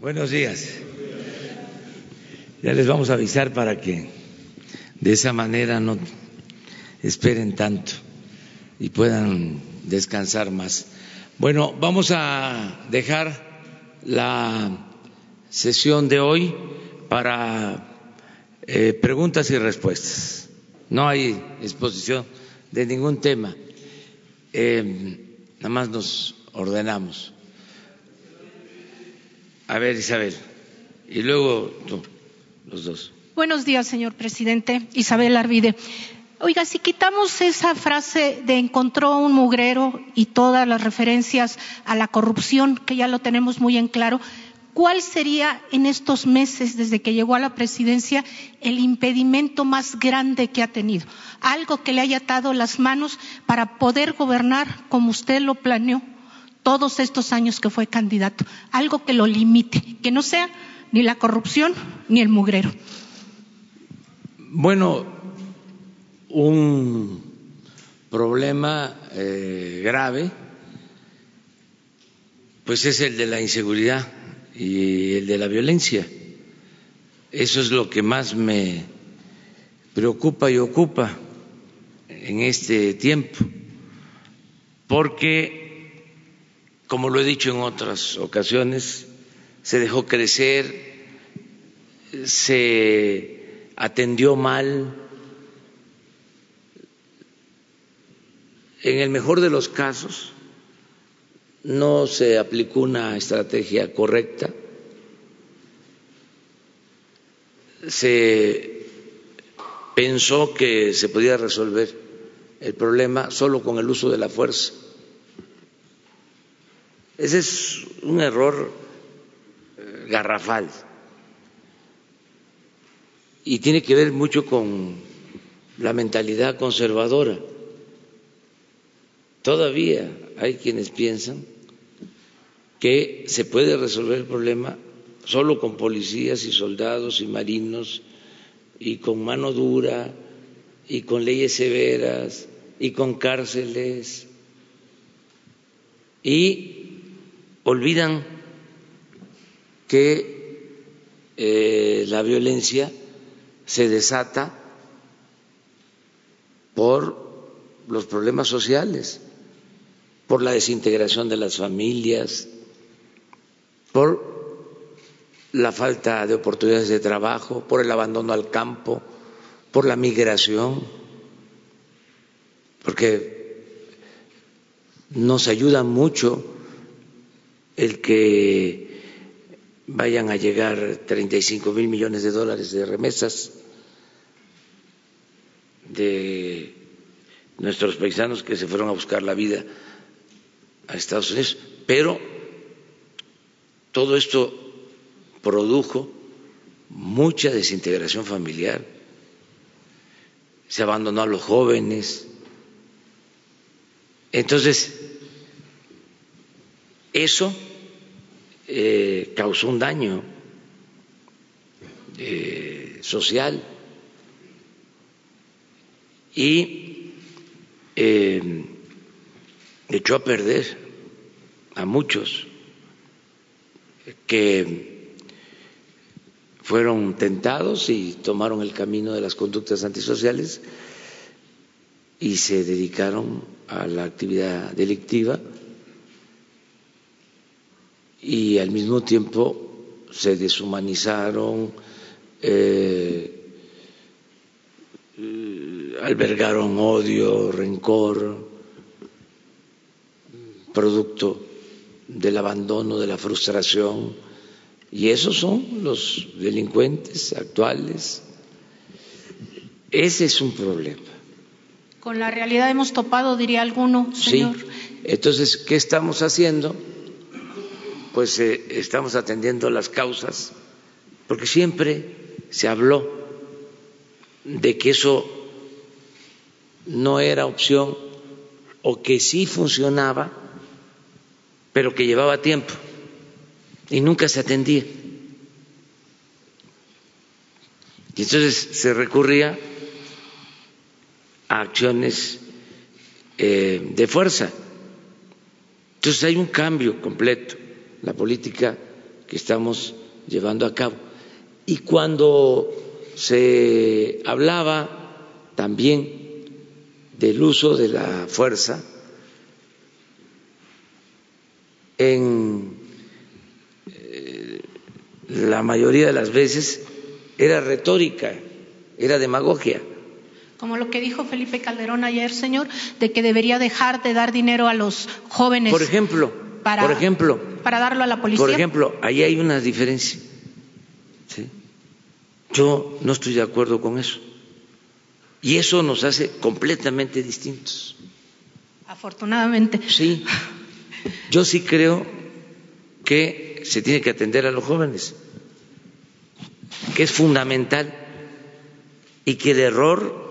Buenos días. Ya les vamos a avisar para que de esa manera no esperen tanto y puedan descansar más. Bueno, vamos a dejar la sesión de hoy para eh, preguntas y respuestas. No hay exposición de ningún tema. Eh, nada más nos ordenamos. A ver, Isabel. Y luego tú, los dos. Buenos días, señor presidente. Isabel Arvide. Oiga, si quitamos esa frase de encontró un mugrero y todas las referencias a la corrupción, que ya lo tenemos muy en claro, ¿cuál sería en estos meses desde que llegó a la presidencia el impedimento más grande que ha tenido? Algo que le haya atado las manos para poder gobernar como usted lo planeó todos estos años que fue candidato. Algo que lo limite, que no sea ni la corrupción ni el mugrero. Bueno, un problema eh, grave, pues es el de la inseguridad y el de la violencia. Eso es lo que más me preocupa y ocupa en este tiempo, porque, como lo he dicho en otras ocasiones, se dejó crecer, se atendió mal, En el mejor de los casos, no se aplicó una estrategia correcta, se pensó que se podía resolver el problema solo con el uso de la fuerza. Ese es un error eh, garrafal y tiene que ver mucho con la mentalidad conservadora. Todavía hay quienes piensan que se puede resolver el problema solo con policías y soldados y marinos y con mano dura y con leyes severas y con cárceles y olvidan que eh, la violencia se desata por los problemas sociales por la desintegración de las familias, por la falta de oportunidades de trabajo, por el abandono al campo, por la migración, porque nos ayuda mucho el que vayan a llegar 35 mil millones de dólares de remesas de nuestros paisanos que se fueron a buscar la vida a Estados Unidos, pero todo esto produjo mucha desintegración familiar, se abandonó a los jóvenes. Entonces, eso eh, causó un daño eh, social. Y eh, echó a perder a muchos que fueron tentados y tomaron el camino de las conductas antisociales y se dedicaron a la actividad delictiva y al mismo tiempo se deshumanizaron, eh, albergaron odio, rencor, producto del abandono, de la frustración. Y esos son los delincuentes actuales. Ese es un problema. Con la realidad hemos topado, diría alguno, señor. Sí. Entonces, ¿qué estamos haciendo? Pues eh, estamos atendiendo las causas, porque siempre se habló de que eso no era opción o que sí funcionaba pero que llevaba tiempo y nunca se atendía. Y entonces se recurría a acciones eh, de fuerza. Entonces hay un cambio completo. La política que estamos llevando a cabo. Y cuando se hablaba también del uso de la fuerza en eh, la mayoría de las veces era retórica, era demagogia. Como lo que dijo Felipe Calderón ayer, señor, de que debería dejar de dar dinero a los jóvenes. Por ejemplo, para, por ejemplo, para darlo a la policía. Por ejemplo, ahí hay una diferencia. ¿sí? Yo no estoy de acuerdo con eso. Y eso nos hace completamente distintos. Afortunadamente. Sí. Yo sí creo que se tiene que atender a los jóvenes, que es fundamental y que el error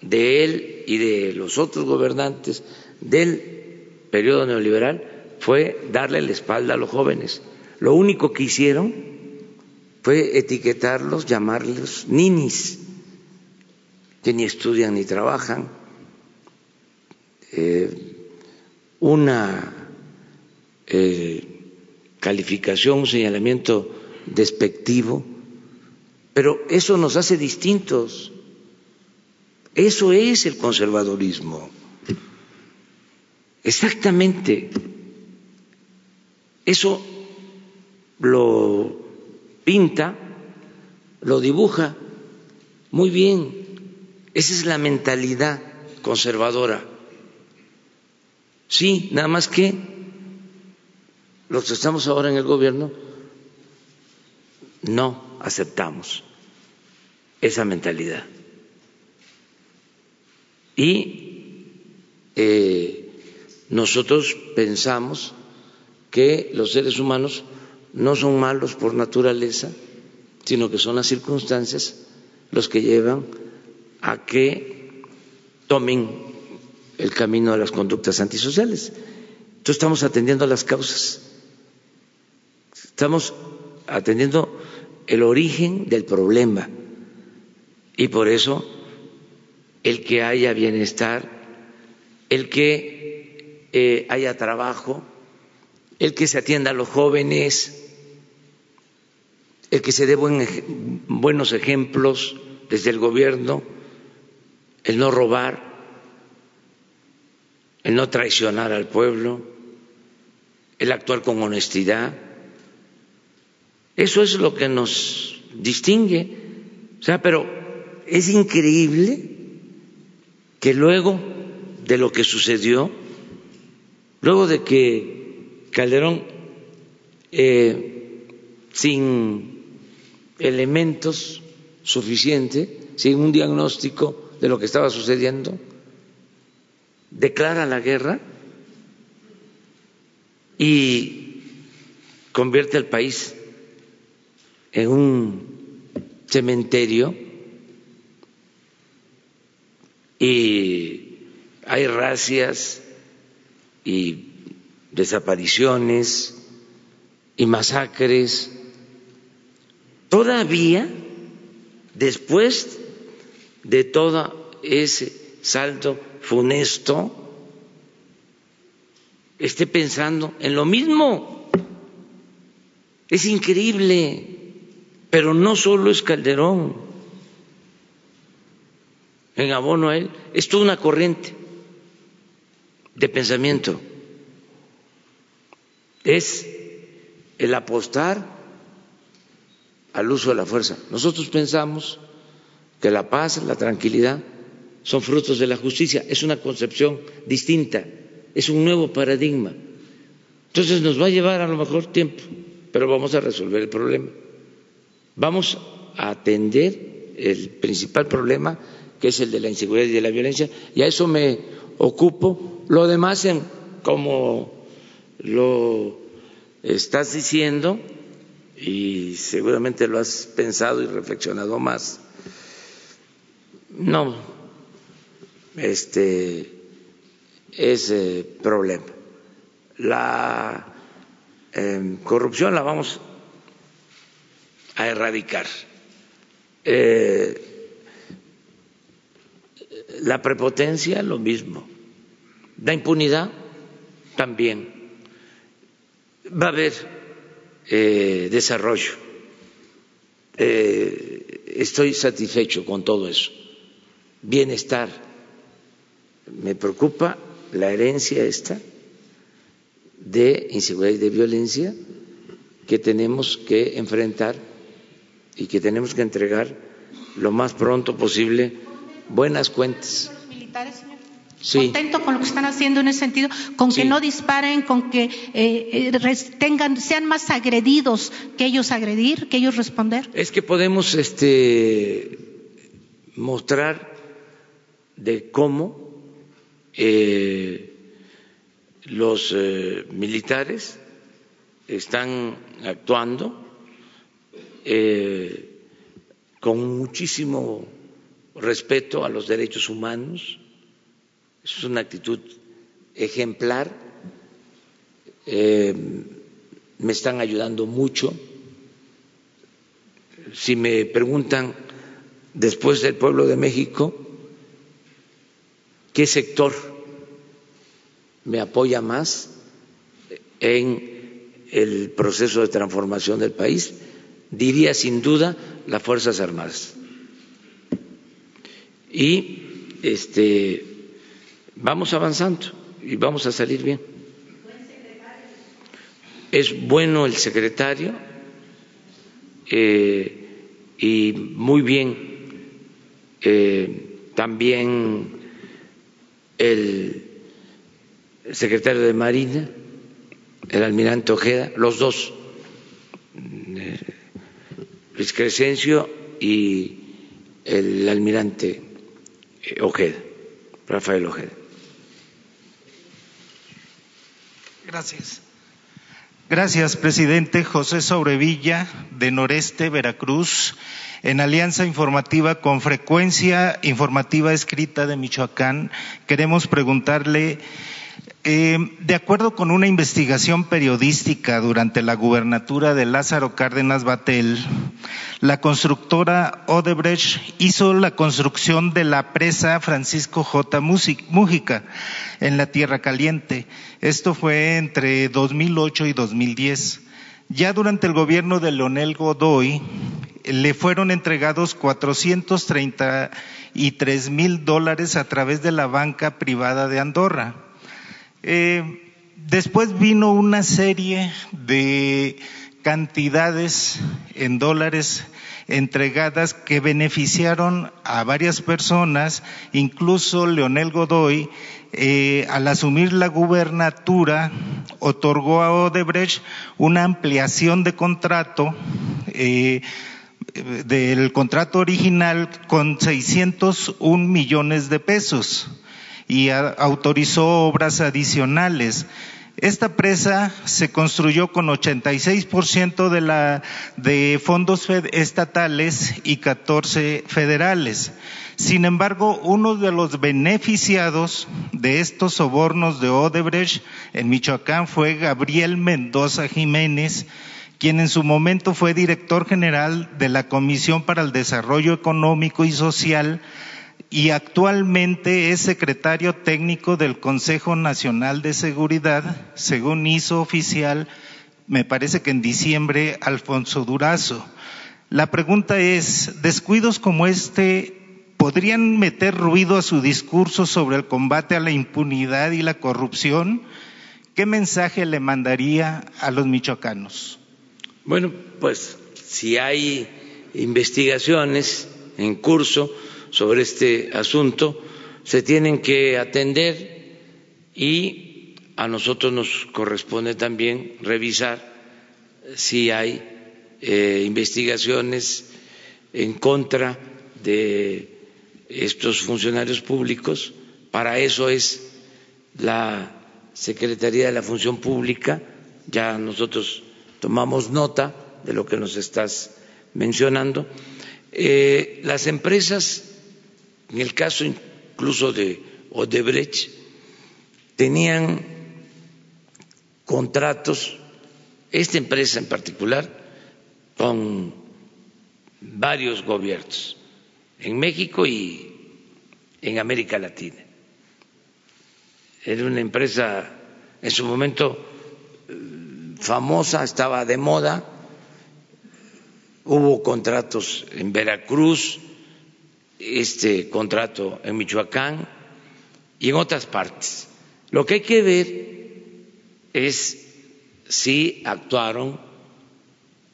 de él y de los otros gobernantes del periodo neoliberal fue darle la espalda a los jóvenes. Lo único que hicieron fue etiquetarlos, llamarlos ninis que ni estudian ni trabajan, eh, una eh, calificación, un señalamiento despectivo, pero eso nos hace distintos. Eso es el conservadurismo. Exactamente. Eso lo pinta, lo dibuja muy bien esa es la mentalidad conservadora. Sí, nada más que los que estamos ahora en el gobierno no aceptamos esa mentalidad. Y eh, nosotros pensamos que los seres humanos no son malos por naturaleza, sino que son las circunstancias los que llevan a que tomen el camino de las conductas antisociales. Entonces estamos atendiendo las causas, estamos atendiendo el origen del problema y por eso el que haya bienestar, el que eh, haya trabajo, el que se atienda a los jóvenes, el que se dé buenos ejemplos desde el gobierno, el no robar, el no traicionar al pueblo, el actuar con honestidad. Eso es lo que nos distingue. O sea, pero es increíble que luego de lo que sucedió, luego de que Calderón, eh, sin elementos suficientes, sin un diagnóstico de lo que estaba sucediendo, declara la guerra y convierte al país en un cementerio y hay racias y desapariciones y masacres. Todavía, después de todo ese salto funesto esté pensando en lo mismo. Es increíble, pero no solo es Calderón. En abono a él, es toda una corriente de pensamiento. Es el apostar al uso de la fuerza. Nosotros pensamos que la paz, la tranquilidad son frutos de la justicia. Es una concepción distinta, es un nuevo paradigma. Entonces nos va a llevar a lo mejor tiempo, pero vamos a resolver el problema. Vamos a atender el principal problema, que es el de la inseguridad y de la violencia, y a eso me ocupo. Lo demás, en, como lo estás diciendo, y seguramente lo has pensado y reflexionado más, no, este, ese problema. La em, corrupción la vamos a erradicar. Eh, la prepotencia, lo mismo. La impunidad, también. Va a haber eh, desarrollo. Eh, estoy satisfecho con todo eso. Bienestar. Me preocupa la herencia esta de inseguridad y de violencia que tenemos que enfrentar y que tenemos que entregar lo más pronto posible buenas cuentas. Contento con lo que están haciendo en ese sentido, con que no disparen, con que eh, eh, tengan, sean más agredidos que ellos agredir, que ellos responder. Es que podemos este, mostrar de cómo eh, los militares están actuando con muchísimo respeto a los derechos humanos es una actitud ejemplar. Eh, me están ayudando mucho. Si me preguntan después del pueblo de México, ¿qué sector me apoya más en el proceso de transformación del país? Diría sin duda las Fuerzas Armadas. Y este vamos avanzando y vamos a salir bien. Es bueno el secretario eh, y muy bien eh, también el secretario de Marina, el almirante Ojeda, los dos, eh, Luis Crescencio y el almirante Ojeda, Rafael Ojeda. Gracias. Gracias, presidente José Sobrevilla, de Noreste, Veracruz, en alianza informativa con frecuencia informativa escrita de Michoacán. Queremos preguntarle eh, de acuerdo con una investigación periodística durante la gubernatura de Lázaro Cárdenas Batel, la constructora Odebrecht hizo la construcción de la presa Francisco J. Mújica en la Tierra Caliente. Esto fue entre 2008 y 2010. Ya durante el gobierno de Leonel Godoy le fueron entregados 433 mil dólares a través de la banca privada de Andorra eh, después vino una serie de cantidades en dólares entregadas que beneficiaron a varias personas, incluso Leonel Godoy, eh, al asumir la gubernatura, otorgó a Odebrecht una ampliación de contrato eh, del contrato original con 601 millones de pesos y autorizó obras adicionales. Esta presa se construyó con 86% de, de fondos estatales y 14 federales. Sin embargo, uno de los beneficiados de estos sobornos de Odebrecht en Michoacán fue Gabriel Mendoza Jiménez, quien en su momento fue director general de la Comisión para el Desarrollo Económico y Social y actualmente es secretario técnico del Consejo Nacional de Seguridad, según hizo oficial, me parece que en diciembre, Alfonso Durazo. La pregunta es, ¿descuidos como este podrían meter ruido a su discurso sobre el combate a la impunidad y la corrupción? ¿Qué mensaje le mandaría a los michoacanos? Bueno, pues si hay investigaciones en curso, sobre este asunto se tienen que atender y a nosotros nos corresponde también revisar si hay eh, investigaciones en contra de estos funcionarios públicos. Para eso es la Secretaría de la Función Pública. Ya nosotros tomamos nota de lo que nos estás mencionando. Eh, las empresas en el caso incluso de Odebrecht, tenían contratos, esta empresa en particular, con varios gobiernos en México y en América Latina. Era una empresa en su momento famosa, estaba de moda, hubo contratos en Veracruz, este contrato en Michoacán y en otras partes. Lo que hay que ver es si actuaron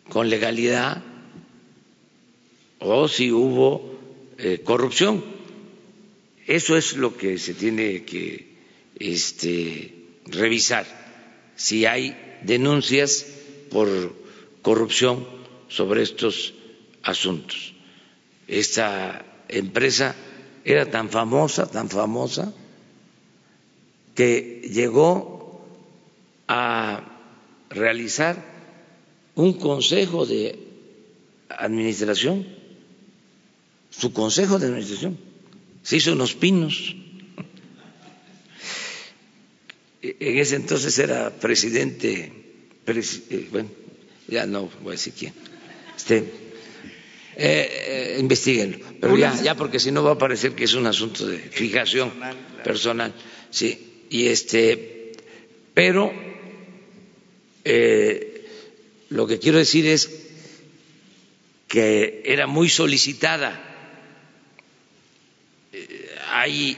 con legalidad o si hubo eh, corrupción. Eso es lo que se tiene que este, revisar, si hay denuncias por corrupción sobre estos asuntos. Esta empresa era tan famosa, tan famosa, que llegó a realizar un consejo de administración, su consejo de administración, se hizo unos pinos. En ese entonces era presidente, eh, bueno, ya no voy a decir quién. Este, eh, eh, investiguenlo, pero ya, ya porque si no va a parecer que es un asunto de fijación personal, sí, y este, pero lo que quiero decir es que era muy solicitada. Hay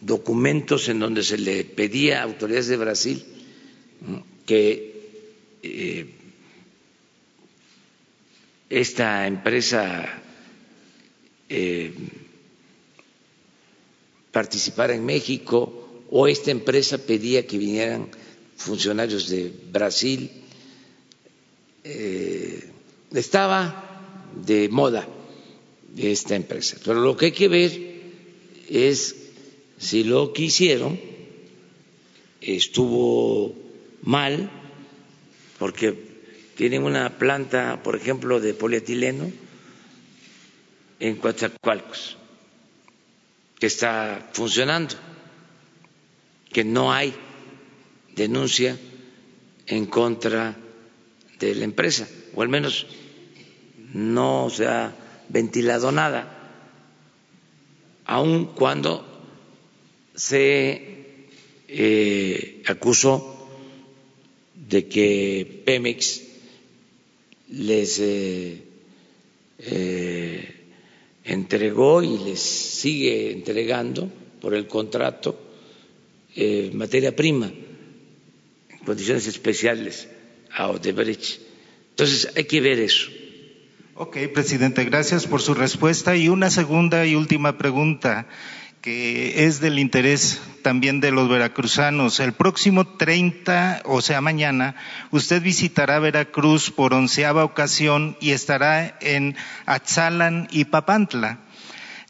documentos en donde se le pedía a autoridades de Brasil que eh, esta empresa eh, participara en México o esta empresa pedía que vinieran funcionarios de Brasil. Eh, estaba de moda esta empresa. Pero lo que hay que ver es si lo que hicieron estuvo mal, porque tienen una planta, por ejemplo, de polietileno en Coatzacoalcos, que está funcionando, que no hay denuncia en contra de la empresa, o al menos no se ha ventilado nada, aun cuando se eh, acusó de que Pemex les eh, eh, entregó y les sigue entregando por el contrato materia prima en condiciones especiales a Odebrecht. Entonces hay que ver eso. Ok, presidente, gracias por su respuesta. Y una segunda y última pregunta que es del interés también de los veracruzanos. El próximo 30, o sea, mañana, usted visitará Veracruz por onceava ocasión y estará en Atzalan y Papantla.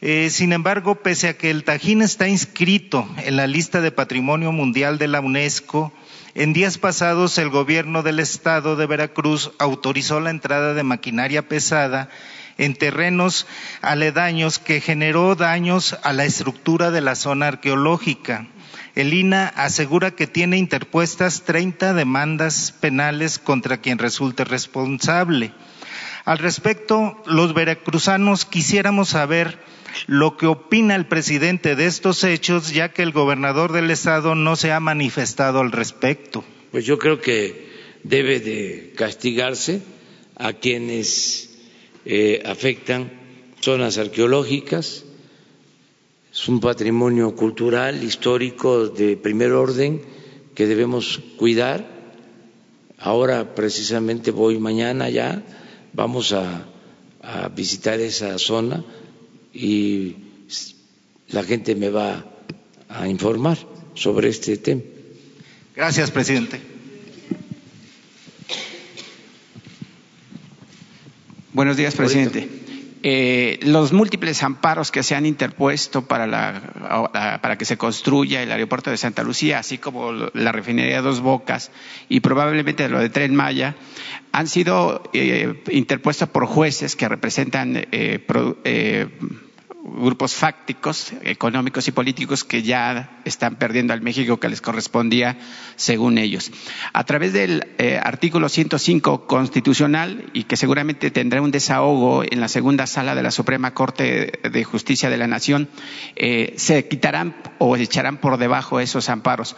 Eh, sin embargo, pese a que el Tajín está inscrito en la lista de Patrimonio Mundial de la UNESCO, en días pasados el gobierno del estado de Veracruz autorizó la entrada de maquinaria pesada en terrenos aledaños que generó daños a la estructura de la zona arqueológica. El INA asegura que tiene interpuestas 30 demandas penales contra quien resulte responsable. Al respecto, los veracruzanos quisiéramos saber lo que opina el presidente de estos hechos, ya que el gobernador del estado no se ha manifestado al respecto. Pues yo creo que debe de castigarse a quienes eh, afectan zonas arqueológicas, es un patrimonio cultural, histórico de primer orden que debemos cuidar. Ahora precisamente voy mañana ya, vamos a, a visitar esa zona y la gente me va a informar sobre este tema. Gracias, presidente. Buenos días, presidente. Eh, los múltiples amparos que se han interpuesto para, la, para que se construya el aeropuerto de Santa Lucía, así como la refinería Dos Bocas y probablemente lo de Tren Maya, han sido eh, interpuestos por jueces que representan eh, grupos fácticos, económicos y políticos que ya están perdiendo al México que les correspondía según ellos. A través del eh, artículo 105 constitucional y que seguramente tendrá un desahogo en la segunda sala de la Suprema Corte de Justicia de la Nación, eh, se quitarán o echarán por debajo esos amparos.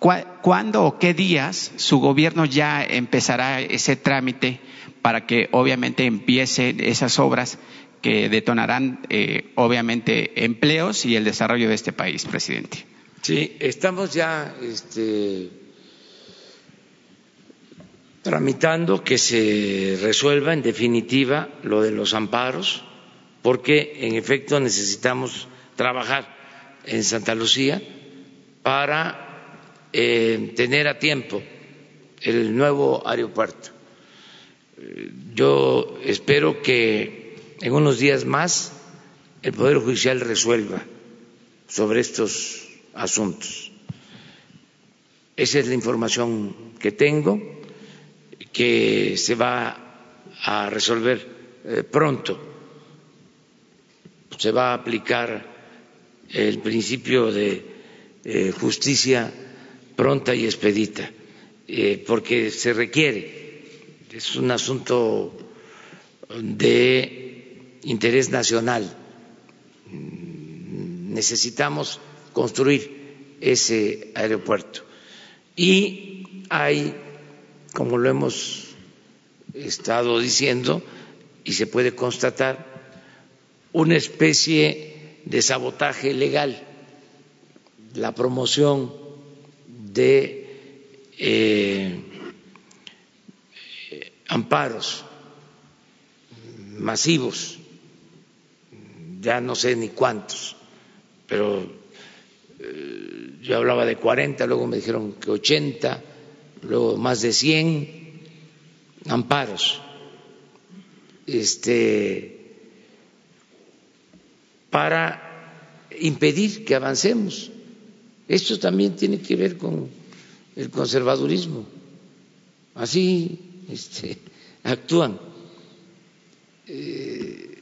¿Cuándo o qué días su gobierno ya empezará ese trámite para que obviamente empiecen esas obras que detonarán eh, obviamente empleos y el desarrollo de este país, presidente? Sí, estamos ya este, tramitando que se resuelva en definitiva lo de los amparos, porque en efecto necesitamos trabajar en Santa Lucía para eh, tener a tiempo el nuevo aeropuerto. Yo espero que en unos días más el Poder Judicial resuelva sobre estos asuntos. Esa es la información que tengo, que se va a resolver eh, pronto. Se va a aplicar el principio de eh, justicia pronta y expedita, eh, porque se requiere, es un asunto de interés nacional. Necesitamos construir ese aeropuerto. Y hay, como lo hemos estado diciendo, y se puede constatar, una especie de sabotaje legal, la promoción de eh, amparos masivos, ya no sé ni cuántos, pero eh, yo hablaba de 40, luego me dijeron que 80, luego más de 100 amparos. Este para impedir que avancemos. Esto también tiene que ver con el conservadurismo. Así este, actúan. Eh,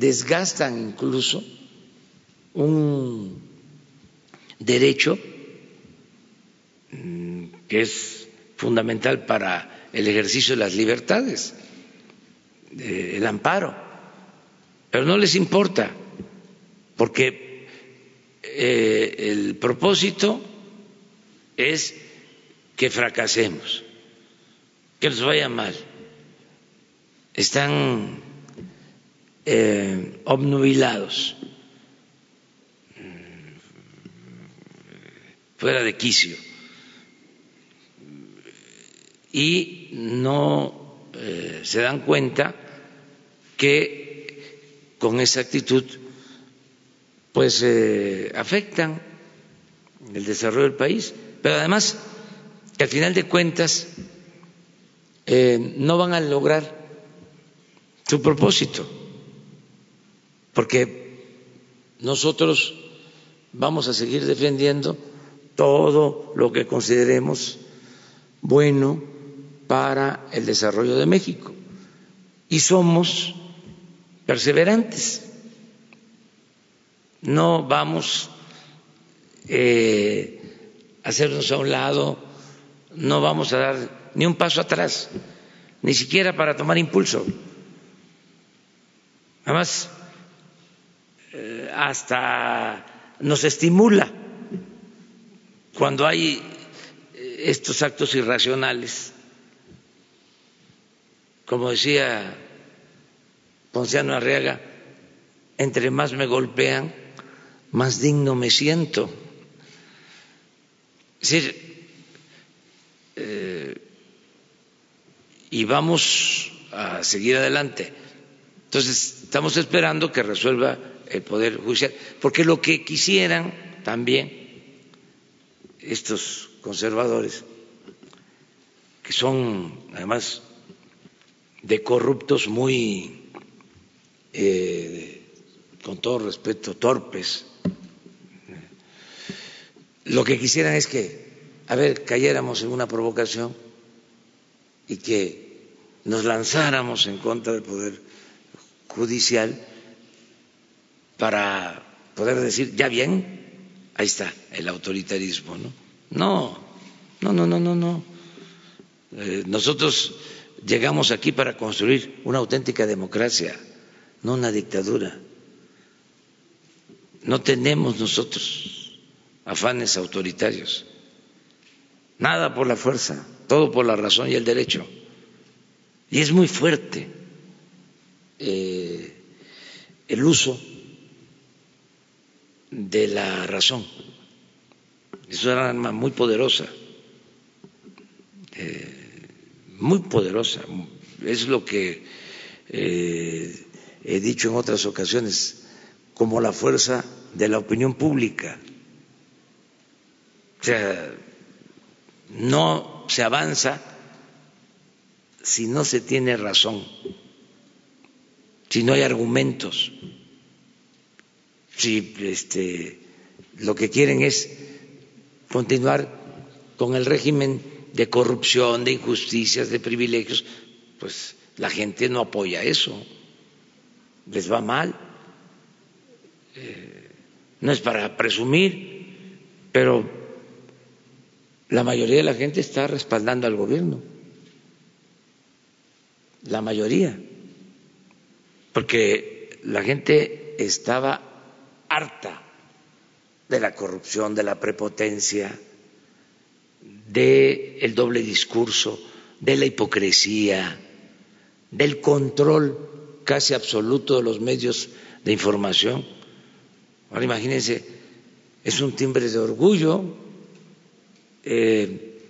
desgastan incluso un derecho mm, que es fundamental para el ejercicio de las libertades, el amparo, pero no les importa, porque eh, el propósito es que fracasemos, que nos vaya mal. Están eh, obnubilados. Fuera de quicio. Y no eh, se dan cuenta que con esa actitud pues eh, afectan el desarrollo del país, pero además que al final de cuentas no van a lograr su propósito, porque nosotros vamos a seguir defendiendo todo lo que consideremos bueno para el desarrollo de México. Y somos perseverantes. No vamos eh, a hacernos a un lado, no vamos a dar ni un paso atrás, ni siquiera para tomar impulso. Además, hasta nos estimula cuando hay eh, estos actos irracionales, como decía Ponciano Arriaga, entre más me golpean, más digno me siento. Es decir, eh, y vamos a seguir adelante. Entonces, estamos esperando que resuelva el Poder Judicial, porque lo que quisieran también estos conservadores, que son además de corruptos muy, eh, con todo respeto, torpes, lo que quisieran es que, a ver, cayéramos en una provocación y que nos lanzáramos en contra del Poder Judicial para poder decir, ya bien, Ahí está el autoritarismo, ¿no? No, no, no, no, no, no. Eh, nosotros llegamos aquí para construir una auténtica democracia, no una dictadura. No tenemos nosotros afanes autoritarios. nada por la fuerza, todo por la razón y el derecho. Y es muy fuerte eh, el uso de la razón. Es una arma muy poderosa, eh, muy poderosa. Es lo que eh, he dicho en otras ocasiones, como la fuerza de la opinión pública. O sea, no se avanza si no se tiene razón, si no hay argumentos, si este, lo que quieren es continuar con el régimen de corrupción, de injusticias, de privilegios, pues la gente no apoya eso, les va mal. Eh, no es para presumir, pero la mayoría de la gente está respaldando al gobierno. La mayoría. Porque la gente estaba harta de la corrupción, de la prepotencia, del doble discurso, de la hipocresía, del control casi absoluto de los medios de información. Ahora imagínense, es un timbre de orgullo eh,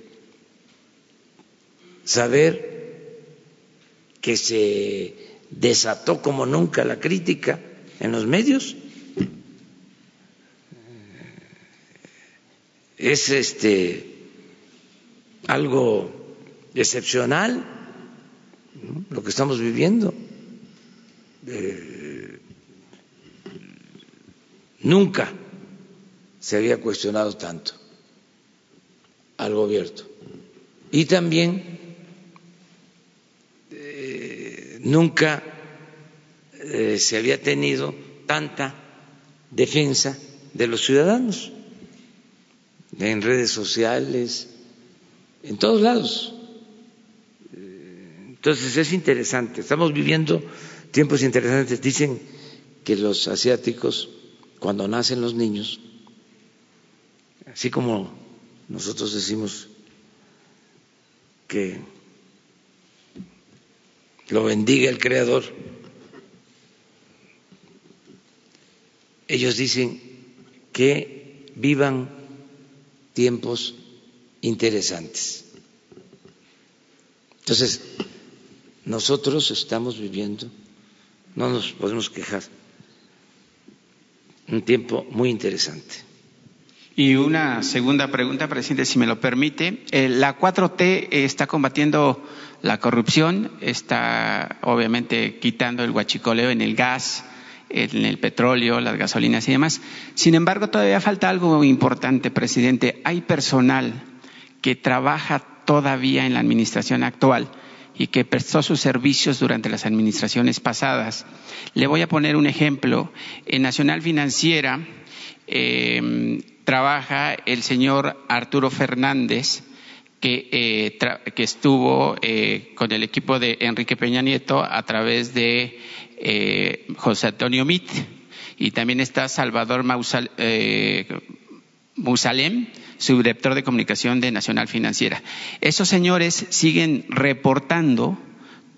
saber que se desató como nunca la crítica en los medios. Es este algo excepcional lo que estamos viviendo. Eh, nunca se había cuestionado tanto al gobierno. Y también eh, nunca eh, se había tenido tanta defensa de los ciudadanos en redes sociales, en todos lados. Entonces es interesante, estamos viviendo tiempos interesantes. Dicen que los asiáticos, cuando nacen los niños, así como nosotros decimos que lo bendiga el Creador. Ellos dicen que vivan tiempos interesantes. Entonces, nosotros estamos viviendo, no nos podemos quejar, un tiempo muy interesante. Y una segunda pregunta, presidente, si me lo permite. Eh, la 4T está combatiendo la corrupción, está obviamente quitando el huachicoleo en el gas, en el petróleo, las gasolinas y demás. Sin embargo, todavía falta algo importante, presidente. Hay personal que trabaja todavía en la administración actual y que prestó sus servicios durante las administraciones pasadas. Le voy a poner un ejemplo. En Nacional Financiera, eh, trabaja el señor Arturo Fernández, que, eh, que estuvo eh, con el equipo de Enrique Peña Nieto a través de eh, José Antonio Mit, y también está Salvador Mausal, Musalem, subdirector de comunicación de Nacional Financiera. Esos señores siguen reportando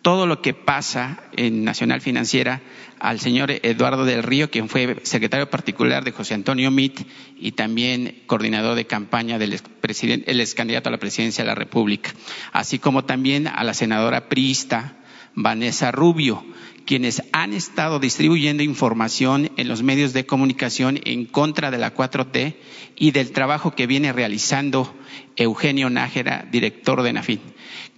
todo lo que pasa en Nacional Financiera al señor Eduardo del Río, quien fue secretario particular de José Antonio Mit y también coordinador de campaña del el ex candidato a la presidencia de la República, así como también a la senadora priista Vanessa Rubio, quienes han estado distribuyendo información en los medios de comunicación en contra de la 4T y del trabajo que viene realizando Eugenio Nájera, director de NAFIN.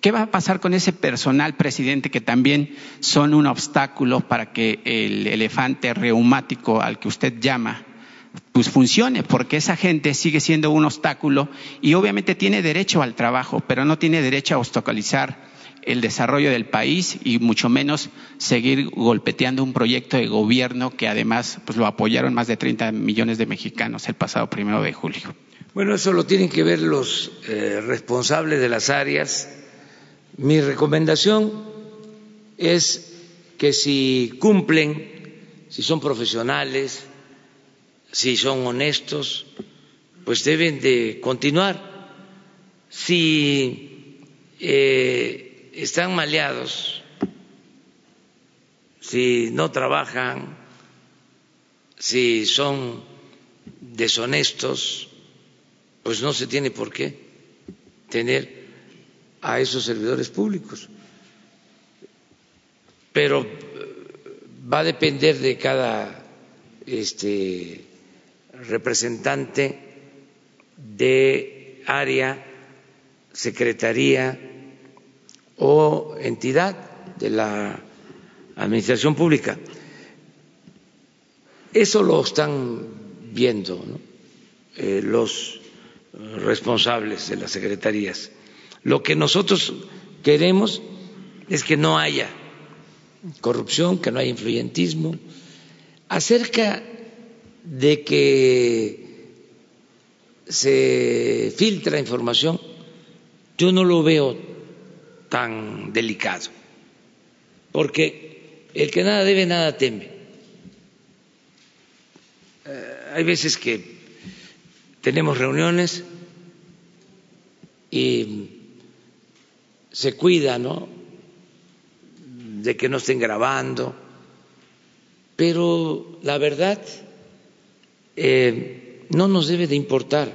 ¿Qué va a pasar con ese personal, presidente, que también son un obstáculo para que el elefante reumático al que usted llama, pues funcione, porque esa gente sigue siendo un obstáculo y obviamente tiene derecho al trabajo, pero no tiene derecho a obstaculizar el desarrollo del país y mucho menos seguir golpeteando un proyecto de gobierno que además pues, lo apoyaron más de 30 millones de mexicanos el pasado primero de julio. Bueno, eso lo tienen que ver los eh, responsables de las áreas mi recomendación es que si cumplen, si son profesionales, si son honestos, pues deben de continuar. si eh, están maleados, si no trabajan, si son deshonestos, pues no se tiene por qué tener a esos servidores públicos. Pero eh, va a depender de cada este, representante de área, secretaría o entidad de la administración pública. Eso lo están viendo eh, los responsables de las secretarías. Lo que nosotros queremos es que no haya corrupción, que no haya influyentismo. Acerca de que se filtra información, yo no lo veo tan delicado, porque el que nada debe, nada teme. Eh, hay veces que tenemos reuniones y se cuida, ¿no? De que no estén grabando, pero la verdad eh, no nos debe de importar,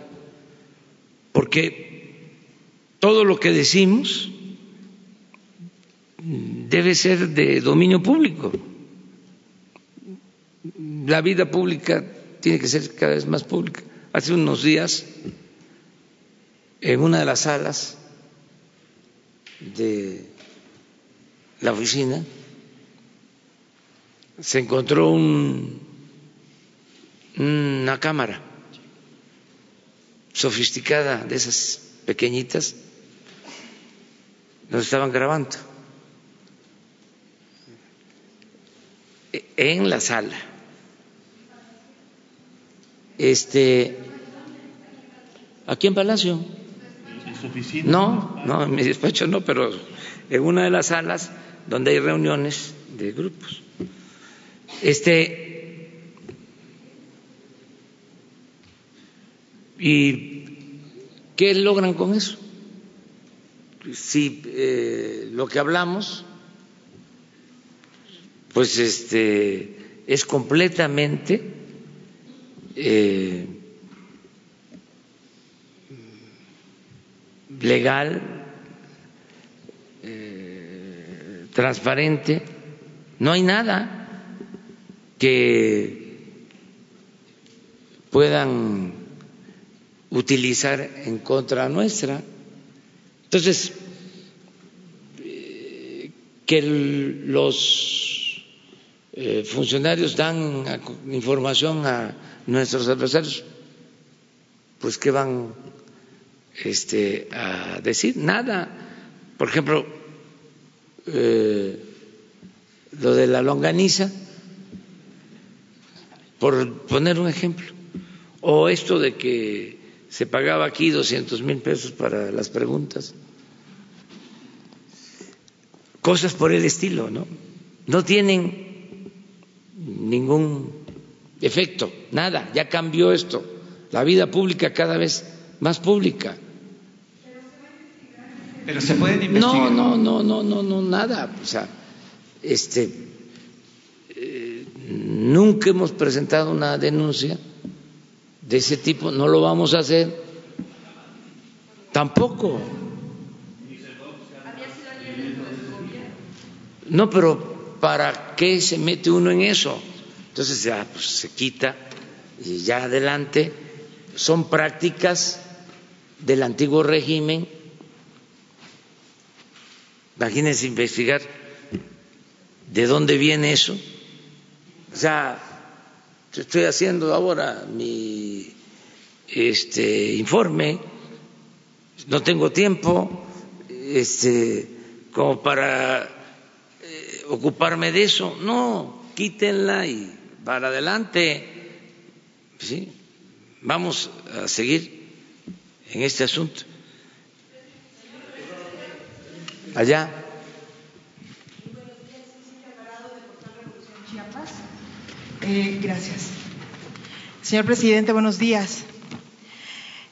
porque todo lo que decimos debe ser de dominio público. La vida pública tiene que ser cada vez más pública. Hace unos días, en una de las salas de la oficina, se encontró un una cámara sofisticada de esas pequeñitas, nos estaban grabando en la sala. Este, aquí en Palacio. No, no, en mi despacho no, pero en una de las salas donde hay reuniones de grupos. Este, ¿Y qué logran con eso? Si eh, lo que hablamos, pues este es completamente eh, legal, eh, transparente, no hay nada que puedan utilizar en contra nuestra. Entonces, eh, que los eh, funcionarios dan información a nuestros adversarios, pues ¿qué van este, a decir? Nada. Por ejemplo, eh, lo de la longaniza, por poner un ejemplo, o esto de que se pagaba aquí 200 mil pesos para las preguntas. Cosas por el estilo, ¿no? No tienen ningún efecto, nada, ya cambió esto. La vida pública cada vez más pública. Pero se pueden investigar. No, no, no, no, no, no, nada. O sea, este, eh, nunca hemos presentado una denuncia de ese tipo no lo vamos a hacer. Tampoco. No, pero ¿para qué se mete uno en eso? Entonces ya pues, se quita y ya adelante. Son prácticas del antiguo régimen. Imagínense investigar de dónde viene eso. O sea, estoy haciendo ahora mi este informe, no tengo tiempo este, como para ocuparme de eso. No, quítenla y para adelante. ¿Sí? Vamos a seguir en este asunto. Allá. Eh, gracias. Señor presidente, buenos días.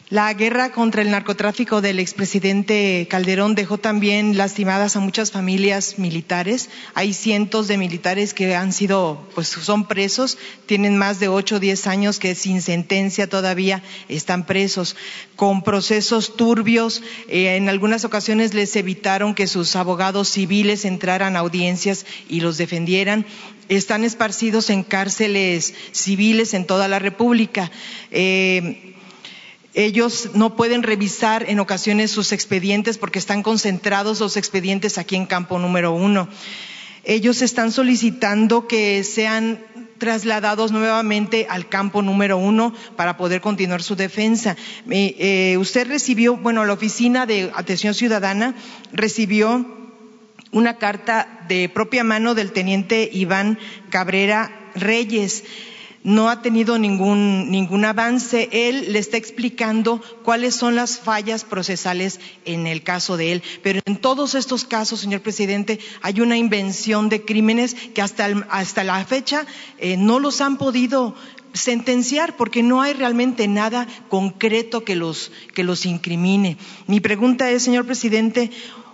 La guerra contra el narcotráfico del expresidente Calderón dejó también lastimadas a muchas familias militares. Hay cientos de militares que han sido, pues son presos, tienen más de ocho o diez años que sin sentencia todavía están presos, con procesos turbios. Eh, en algunas ocasiones les evitaron que sus abogados civiles entraran a audiencias y los defendieran están esparcidos en cárceles civiles en toda la República. Eh, ellos no pueden revisar en ocasiones sus expedientes porque están concentrados los expedientes aquí en campo número uno. Ellos están solicitando que sean trasladados nuevamente al campo número uno para poder continuar su defensa. Eh, usted recibió, bueno, la oficina de atención ciudadana recibió una carta de propia mano del teniente Iván Cabrera Reyes no ha tenido ningún, ningún avance. Él le está explicando cuáles son las fallas procesales en el caso de él. Pero en todos estos casos, señor presidente, hay una invención de crímenes que hasta, hasta la fecha eh, no los han podido sentenciar porque no hay realmente nada concreto que los, que los incrimine. Mi pregunta es, señor presidente,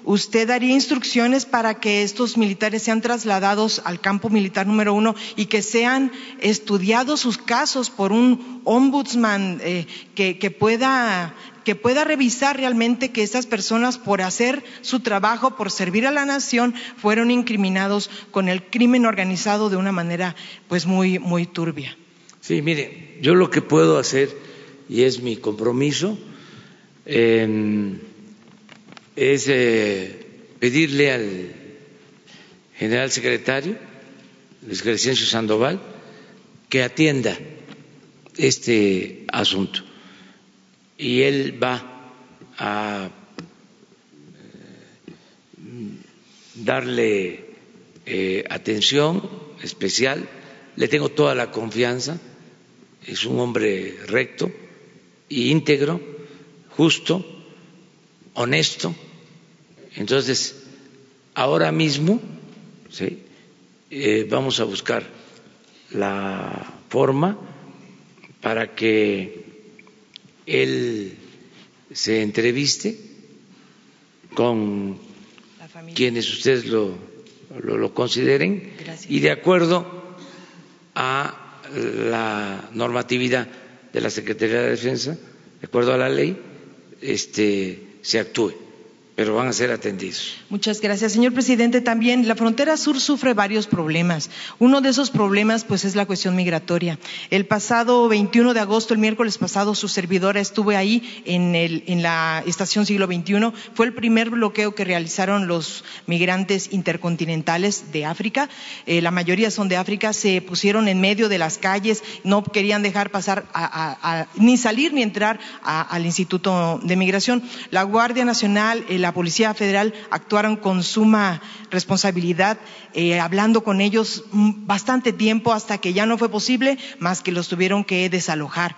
¿Usted daría instrucciones para que estos militares sean trasladados al campo militar número uno y que sean estudiados sus casos por un ombudsman eh, que, pueda que pueda revisar realmente que estas personas por hacer su trabajo, por servir a la nación, fueron incriminados con el crimen organizado de una manera pues muy, muy turbia. Sí, mire, yo lo que puedo hacer, y es mi compromiso, es eh, pedirle al general secretario, Luis Crescencio Sandoval, que atienda este asunto. Y él va a eh, darle eh, atención especial, le tengo toda la confianza, es un hombre recto e íntegro, justo, honesto. Entonces, ahora mismo eh, vamos a buscar la forma para que él se entreviste con quienes ustedes lo, lo, consideren y de acuerdo a la normatividad de la Secretaría de Defensa, de acuerdo a la ley, este, se actúe pero van a ser atendidos. Muchas gracias. Señor presidente, también la frontera sur sufre varios problemas. Uno de esos problemas, pues, es la cuestión migratoria. El pasado 21 de agosto, el miércoles pasado, su servidora estuvo ahí en, el, en la estación siglo XXI. Fue el primer bloqueo que realizaron los migrantes intercontinentales de África. Eh, la mayoría son de África. Se pusieron en medio de las calles, no querían dejar pasar ni salir ni entrar al Instituto de Migración. La Guardia Nacional, el la Policía Federal actuaron con suma responsabilidad, eh, hablando con ellos bastante tiempo hasta que ya no fue posible, más que los tuvieron que desalojar.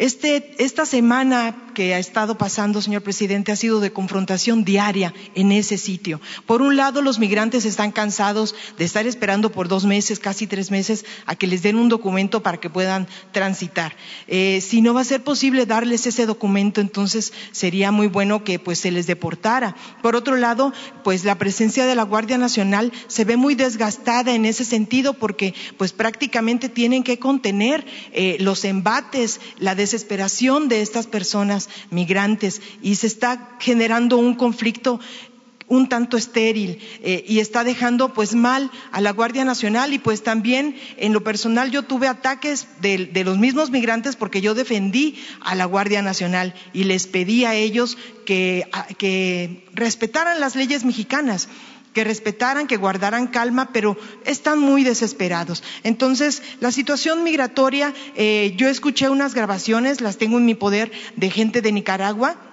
Este, esta semana que ha estado pasando, señor presidente, ha sido de confrontación diaria en ese sitio. Por un lado, los migrantes están cansados de estar esperando por dos meses, casi tres meses, a que les den un documento para que puedan transitar. Eh, si no va a ser posible darles ese documento, entonces sería muy bueno que pues se les deportara. Por otro lado, pues la presencia de la Guardia Nacional se ve muy desgastada en ese sentido porque pues prácticamente tienen que contener eh, los embates, la desesperación de estas personas migrantes y se está generando un conflicto un tanto estéril eh, y está dejando pues mal a la Guardia Nacional. Y pues también en lo personal yo tuve ataques de, los mismos migrantes porque yo defendí a la Guardia Nacional y les pedí a ellos que respetaran las leyes mexicanas que respetaran, que guardaran calma, pero están muy desesperados. Entonces, la situación migratoria, eh, yo escuché unas grabaciones, las tengo en mi poder, de gente de Nicaragua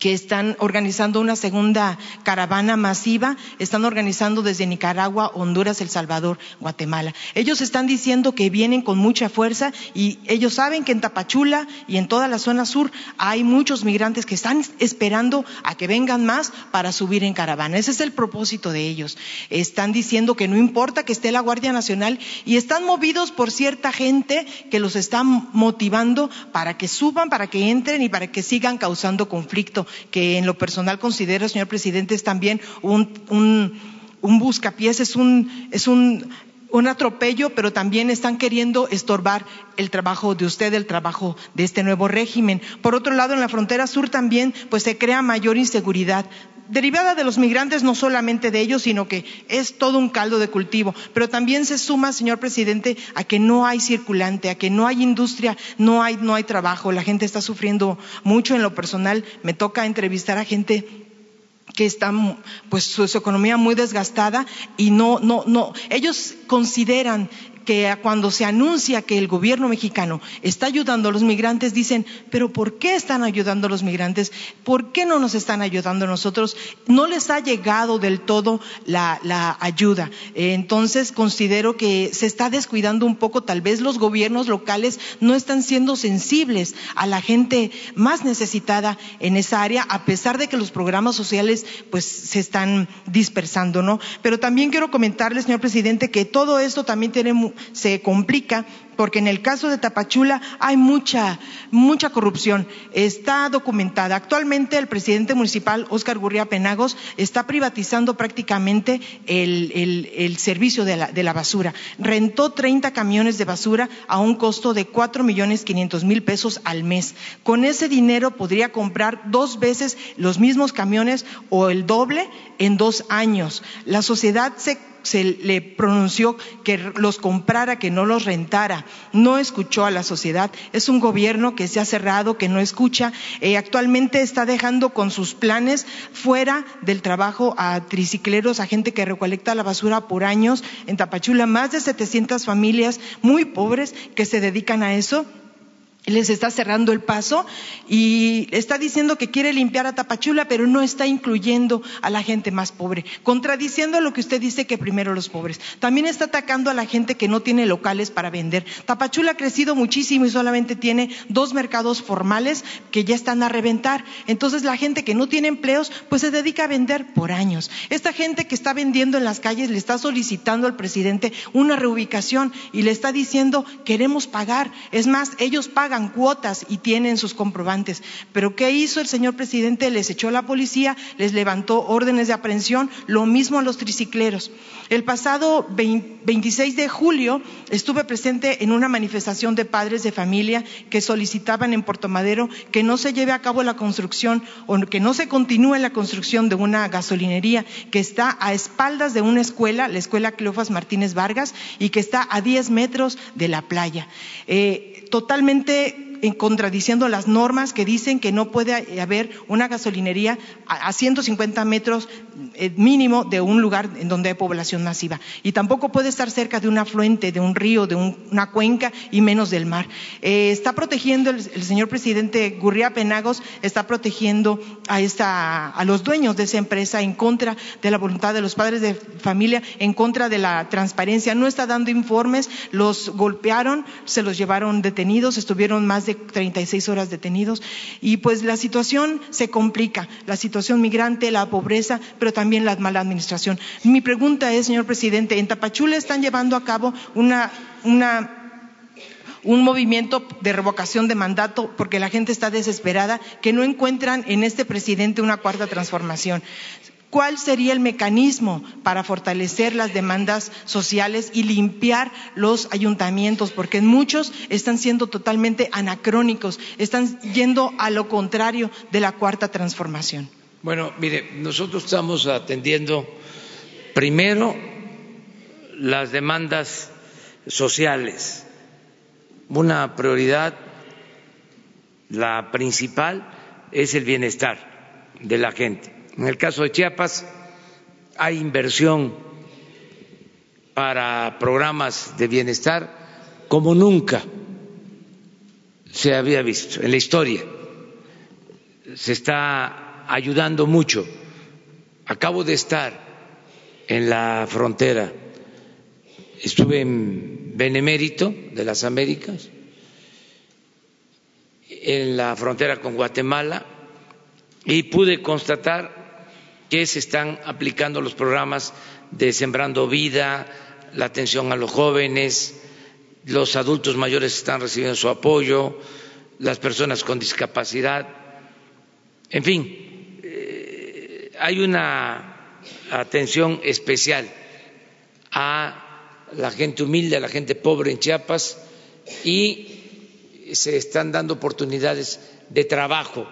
que están organizando una segunda caravana masiva, están organizando desde Nicaragua, Honduras, El Salvador, Guatemala. Ellos están diciendo que vienen con mucha fuerza y ellos saben que en Tapachula y en toda la zona sur hay muchos migrantes que están esperando a que vengan más para subir en caravana. Ese es el propósito de ellos. Están diciendo que no importa que esté la Guardia Nacional y están movidos por cierta gente que los está motivando para que suban, para que entren y para que sigan causando conflicto que en lo personal considero, señor presidente, es también un, un, buscapiés, es un, es un, un atropello, pero también están queriendo estorbar el trabajo de usted, el trabajo de este nuevo régimen. Por otro lado, en la frontera sur también, pues se crea mayor inseguridad derivada de los migrantes, no solamente de ellos, sino que es todo un caldo de cultivo. Pero también se suma, señor presidente, a que no hay circulante, a que no hay industria, no hay, no hay trabajo. La gente está sufriendo mucho en lo personal. Me toca entrevistar a gente que está pues su, su, economía muy desgastada y no no no ellos consideran que cuando se anuncia que el gobierno mexicano está ayudando a los migrantes, dicen, pero ¿por qué están ayudando a los migrantes? ¿Por qué no nos están ayudando a nosotros? No les ha llegado del todo la, ayuda. Entonces, considero que se está descuidando un poco, tal vez los gobiernos locales no están siendo sensibles a la gente más necesitada en esa área, a pesar de que los programas sociales pues se están dispersando, ¿no? Pero también quiero comentarle, señor presidente, que todo esto también tiene se complica porque en el caso de Tapachula hay mucha, mucha corrupción. Está documentada. Actualmente el presidente municipal, Óscar Gurría Penagos, está privatizando prácticamente el, el, servicio de la, basura. Rentó 30 camiones de basura a un costo de cuatro millones quinientos mil pesos al mes. Con ese dinero podría comprar dos veces los mismos camiones o el doble en dos años. La sociedad se le pronunció que los comprara, que no los rentara. No escuchó a la sociedad. Es un gobierno que se ha cerrado, que no escucha. Eh, actualmente está dejando con sus planes fuera del trabajo a tricicleros, a gente que recolecta la basura por años. En Tapachula, más de 700 familias muy pobres que se dedican a eso les está cerrando el paso y está diciendo que quiere limpiar a Tapachula, pero no está incluyendo a la gente más pobre, contradiciendo lo que usted dice que primero los pobres. También está atacando a la gente que no tiene locales para vender. Tapachula ha crecido muchísimo y solamente tiene dos mercados formales que ya están a reventar. Entonces la gente que no tiene empleos, pues se dedica a vender por años. Esta gente que está vendiendo en las calles le está solicitando al presidente una reubicación y le está diciendo queremos pagar. Es más, ellos pagan pagan cuotas y tienen sus comprobantes. Pero ¿qué hizo el señor presidente? Les echó la policía, les levantó órdenes de aprehensión, lo mismo a los tricicleros. El pasado 26 de julio estuve presente en una manifestación de padres de familia que solicitaban en Puerto Madero que no se lleve a cabo la construcción o que no se continúe la construcción de una gasolinería que está a espaldas de una escuela, la escuela Cleofas Martínez Vargas, y que está a 10 metros de la playa. Eh, totalmente en contradiciendo las normas que dicen que no puede haber una gasolinería a 150 metros eh, mínimo de un lugar en donde hay población masiva. Y tampoco puede estar cerca de un afluente, de un río, de un, una cuenca y menos del mar. Eh, está protegiendo el, el, señor presidente Gurría Penagos, está protegiendo a, esta, a los dueños de esa empresa en contra de la voluntad de los padres de familia, en contra de la transparencia. No está dando informes, los golpearon, se los llevaron detenidos, estuvieron más de 36 horas detenidos y pues la situación se complica, la situación migrante, la pobreza, pero también la mala administración. Mi pregunta es, señor presidente, en Tapachula están llevando a cabo una, una, un movimiento de revocación de mandato porque la gente está desesperada, que no encuentran en este presidente una cuarta transformación. ¿Cuál sería el mecanismo para fortalecer las demandas sociales y limpiar los ayuntamientos? Porque muchos están siendo totalmente anacrónicos, están yendo a lo contrario de la cuarta transformación. Bueno, mire, nosotros estamos atendiendo primero las demandas sociales. Una prioridad, la principal, es el bienestar de la gente. En el caso de Chiapas hay inversión para programas de bienestar como nunca se había visto en la historia. Se está ayudando mucho. Acabo de estar en la frontera, estuve en Benemérito de las Américas, en la frontera con Guatemala, y pude constatar que se están aplicando los programas de Sembrando Vida, la atención a los jóvenes, los adultos mayores están recibiendo su apoyo, las personas con discapacidad, en fin, eh, hay una atención especial a la gente humilde, a la gente pobre en Chiapas y se están dando oportunidades de trabajo.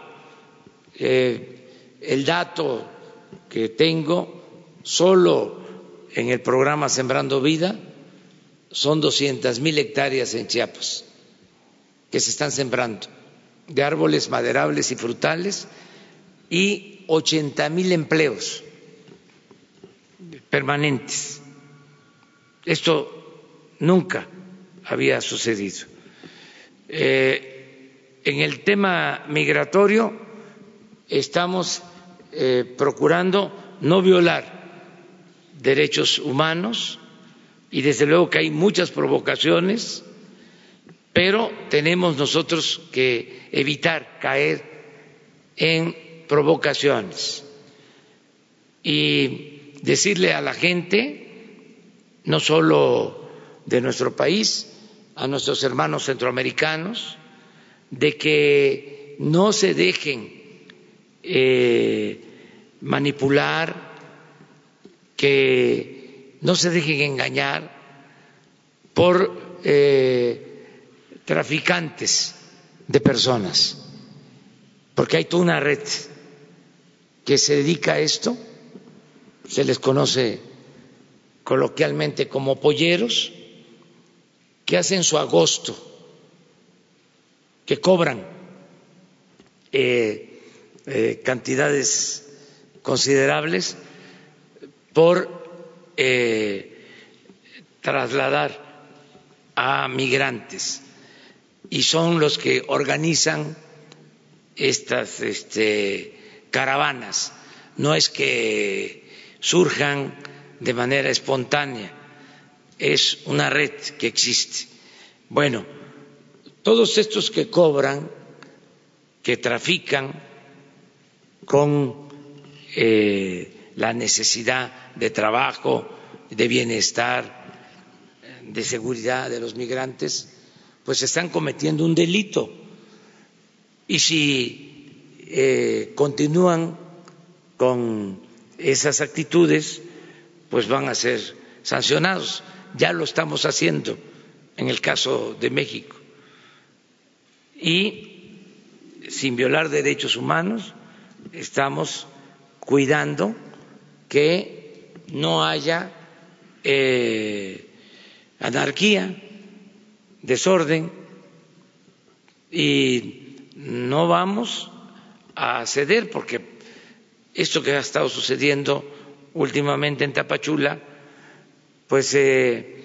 Eh, el dato que tengo, solo en el programa Sembrando Vida, son doscientas mil hectáreas en Chiapas que se están sembrando de árboles maderables y frutales y ochenta mil empleos permanentes. Esto nunca había sucedido. Eh, en el tema migratorio estamos eh, procurando no violar derechos humanos y desde luego que hay muchas provocaciones, pero tenemos nosotros que evitar caer en provocaciones. Y decirle a la gente, no solo de nuestro país, a nuestros hermanos centroamericanos, de que no se dejen eh, manipular, que no se dejen engañar por eh, traficantes de personas, porque hay toda una red que se dedica a esto, se les conoce coloquialmente como polleros, que hacen su agosto, que cobran eh, eh, cantidades considerables por eh, trasladar a migrantes. Y son los que organizan estas este, caravanas, no es que surjan de manera espontánea, es una red que existe. Bueno, todos estos que cobran, que trafican con eh, la necesidad de trabajo, de bienestar, de seguridad de los migrantes, pues están cometiendo un delito. Y si eh, continúan con esas actitudes, pues van a ser sancionados. Ya lo estamos haciendo en el caso de México. Y sin violar derechos humanos, estamos cuidando que no haya eh, anarquía, desorden, y no vamos a ceder porque esto que ha estado sucediendo últimamente en Tapachula, pues eh,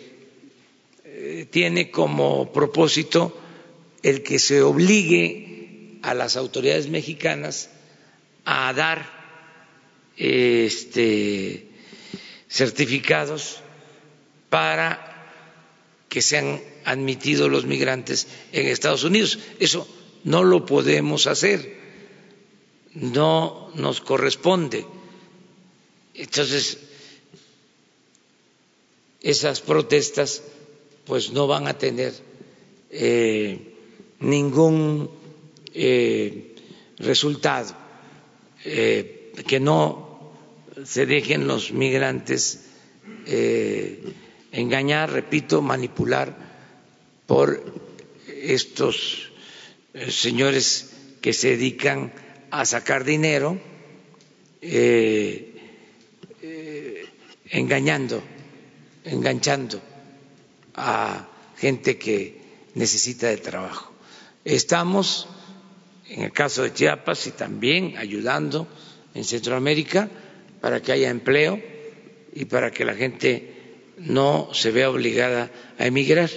eh, tiene como propósito el que se obligue a las autoridades mexicanas a dar este, certificados para que sean admitidos los migrantes en Estados Unidos. Eso no lo podemos hacer no nos corresponde. Entonces, esas protestas pues no van a tener eh, ningún eh, resultado, eh, que no se dejen los migrantes engañar, repito, manipular por estos señores que se dedican a sacar dinero eh, eh, engañando, enganchando a gente que necesita de trabajo. Estamos, en el caso de Chiapas, y también ayudando en Centroamérica para que haya empleo y para que la gente no se vea obligada a emigrar.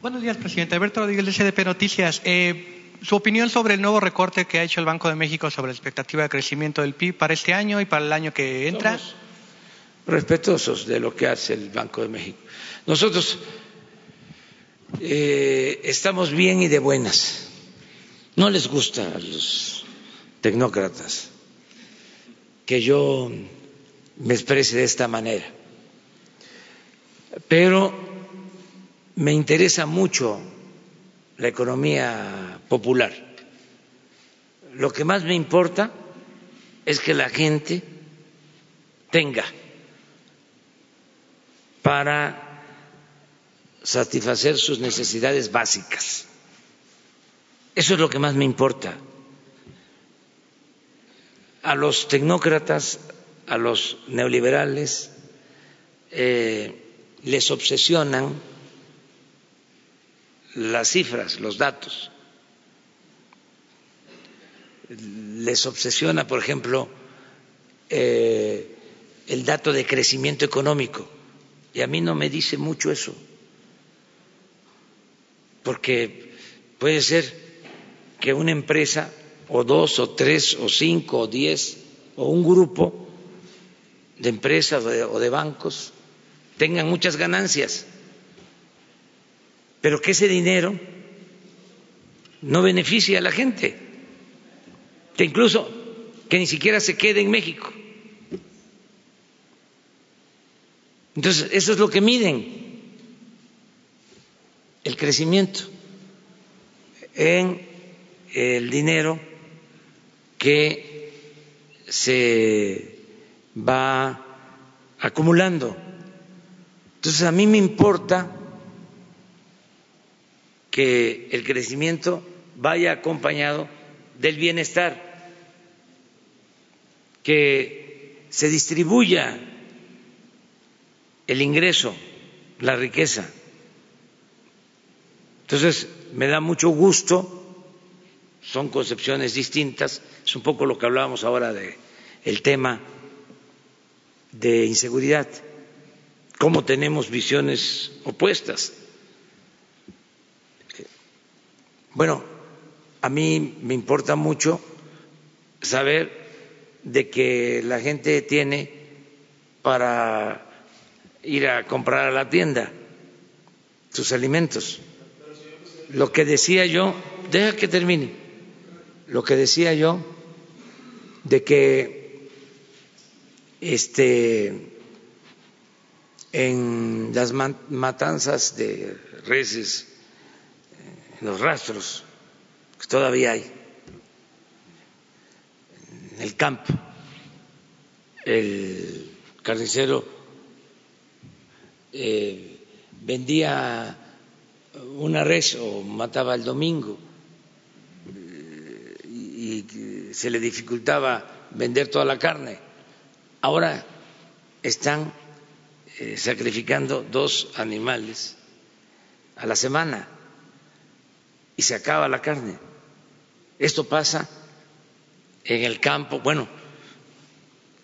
Buenos días, presidente. Alberto Rodríguez de CDP Noticias. Eh, su opinión sobre el nuevo recorte que ha hecho el Banco de México sobre la expectativa de crecimiento del PIB para este año y para el año que entra. Somos respetuosos de lo que hace el Banco de México. Nosotros eh, estamos bien y de buenas. No les gusta a los tecnócratas que yo me exprese de esta manera, pero me interesa mucho la economía popular. Lo que más me importa es que la gente tenga para satisfacer sus necesidades básicas. Eso es lo que más me importa. A los tecnócratas, a los neoliberales, eh, les obsesionan las cifras, los datos. Les obsesiona, por ejemplo, eh, el dato de crecimiento económico. Y a mí no me dice mucho eso, porque puede ser que una empresa, o dos, o tres, o cinco, o diez, o un grupo de empresas o de bancos tengan muchas ganancias. Pero que ese dinero no beneficie a la gente, que incluso que ni siquiera se quede en México. Entonces, eso es lo que miden, el crecimiento en el dinero que se va acumulando. Entonces, a mí me importa que el crecimiento vaya acompañado del bienestar, que se distribuya el ingreso, la riqueza. Entonces, me da mucho gusto, son concepciones distintas, es un poco lo que hablábamos ahora de tema de inseguridad, cómo tenemos visiones opuestas Bueno, a mí me importa mucho saber de que la gente tiene para ir a comprar a la tienda sus alimentos. Lo que decía yo, deja que termine, lo que decía yo de que este en las matanzas de reses los rastros que todavía hay en el campo. El carnicero eh, vendía una res o mataba el domingo eh, y se le dificultaba vender toda la carne. Ahora están eh, sacrificando dos animales a la semana y se acaba la carne. Esto pasa en el campo, bueno,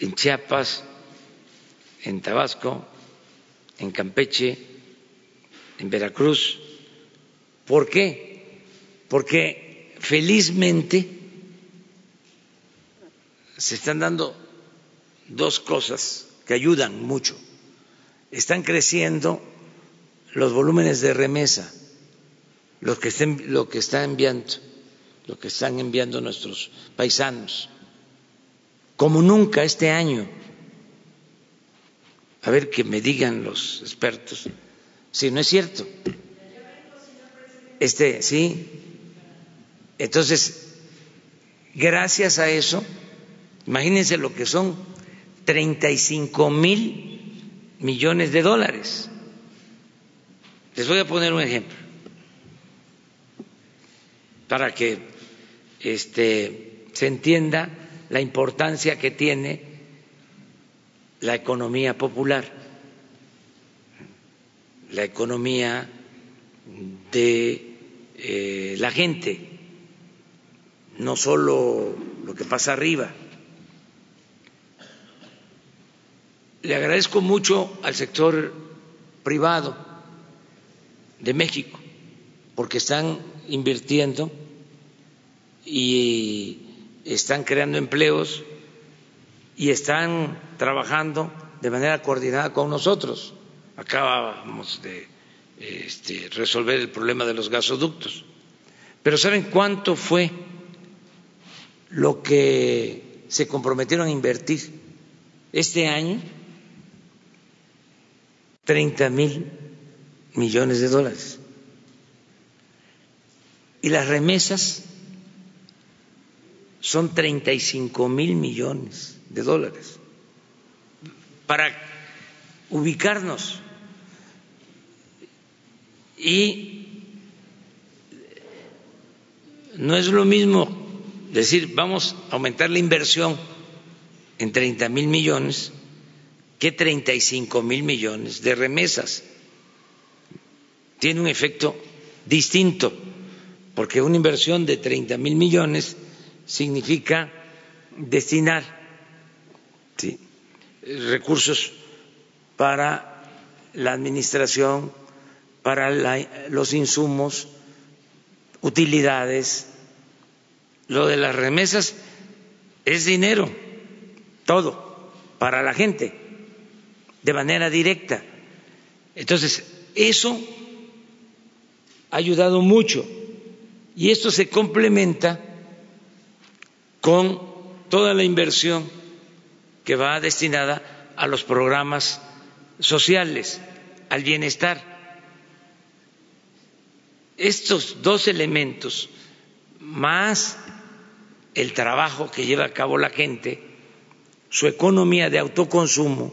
en Chiapas, en Tabasco, en Campeche, en Veracruz. ¿Por qué? Porque felizmente se están dando dos cosas que ayudan mucho. Están creciendo los volúmenes de remesa que, estén, lo que está enviando, lo que están enviando nuestros paisanos, como nunca este año. A ver que me digan los expertos si no es cierto. Este, sí. Entonces, gracias a eso, imagínense lo que son 35 mil millones de dólares. Les voy a poner un ejemplo para que este, se entienda la importancia que tiene la economía popular, la economía de eh, la gente, no solo lo que pasa arriba. Le agradezco mucho al sector privado de México porque están invirtiendo y están creando empleos y están trabajando de manera coordinada con nosotros. Acabamos de este, resolver el problema de los gasoductos. Pero ¿saben cuánto fue lo que se comprometieron a invertir este año? 30 mil millones de dólares. Y las remesas son 35 mil millones de dólares. Para ubicarnos. Y no es lo mismo decir vamos a aumentar la inversión en 30 mil millones que 35 mil millones de remesas. Tiene un efecto distinto, porque una inversión de 30 mil millones significa destinar recursos para la administración, para los insumos, utilidades. Lo de las remesas es dinero, todo, para la gente, de manera directa. Entonces, eso ha ayudado mucho y esto se complementa con toda la inversión que va destinada a los programas sociales, al bienestar. Estos dos elementos, más el trabajo que lleva a cabo la gente, su economía de autoconsumo,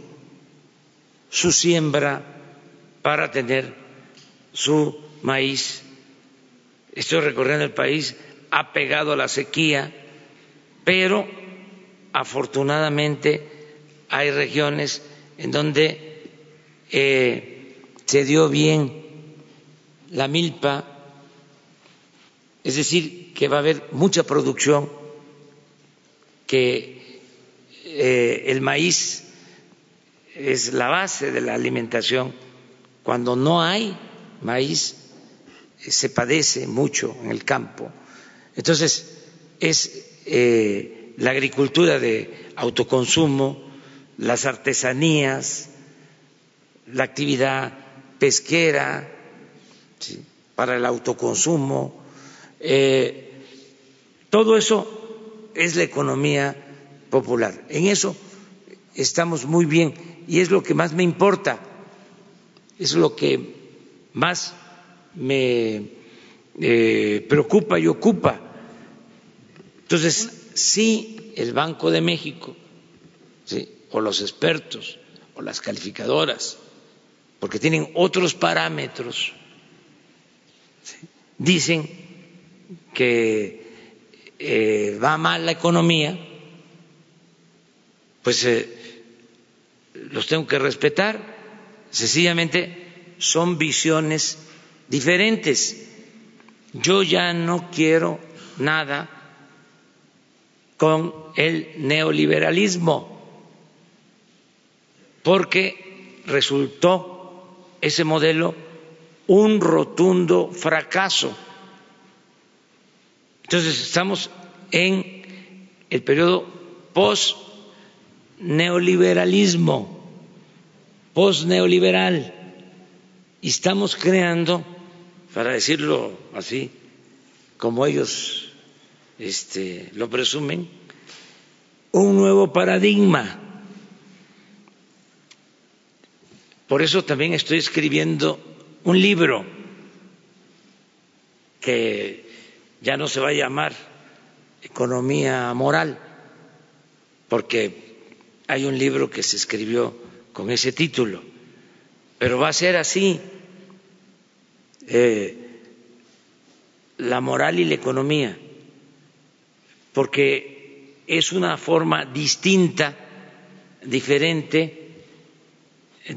su siembra para tener su maíz. Estoy recorriendo el país, ha pegado a la sequía, pero afortunadamente hay regiones en donde eh, se dio bien la milpa, es decir, que va a haber mucha producción, que eh, el maíz es la base de la alimentación. Cuando no hay maíz, se padece mucho en el campo. Entonces, es eh, la agricultura de autoconsumo, las artesanías, la actividad pesquera para el autoconsumo, eh, todo eso es la economía popular. En eso estamos muy bien y es lo que más me importa, es lo que más me eh, preocupa y ocupa entonces, si el Banco de México, o los expertos, o las calificadoras, porque tienen otros parámetros, dicen que eh, va mal la economía, pues eh, los tengo que respetar. Sencillamente son visiones diferentes. Yo ya no quiero nada con el neoliberalismo, porque resultó ese modelo un rotundo fracaso. Entonces estamos en el periodo post-neoliberalismo, post-neoliberal, y estamos creando, para decirlo así, como ellos este, lo presumen, un nuevo paradigma. Por eso también estoy escribiendo un libro que ya no se va a llamar economía moral, porque hay un libro que se escribió con ese título, pero va a ser así, eh, la moral y la economía porque es una forma distinta, diferente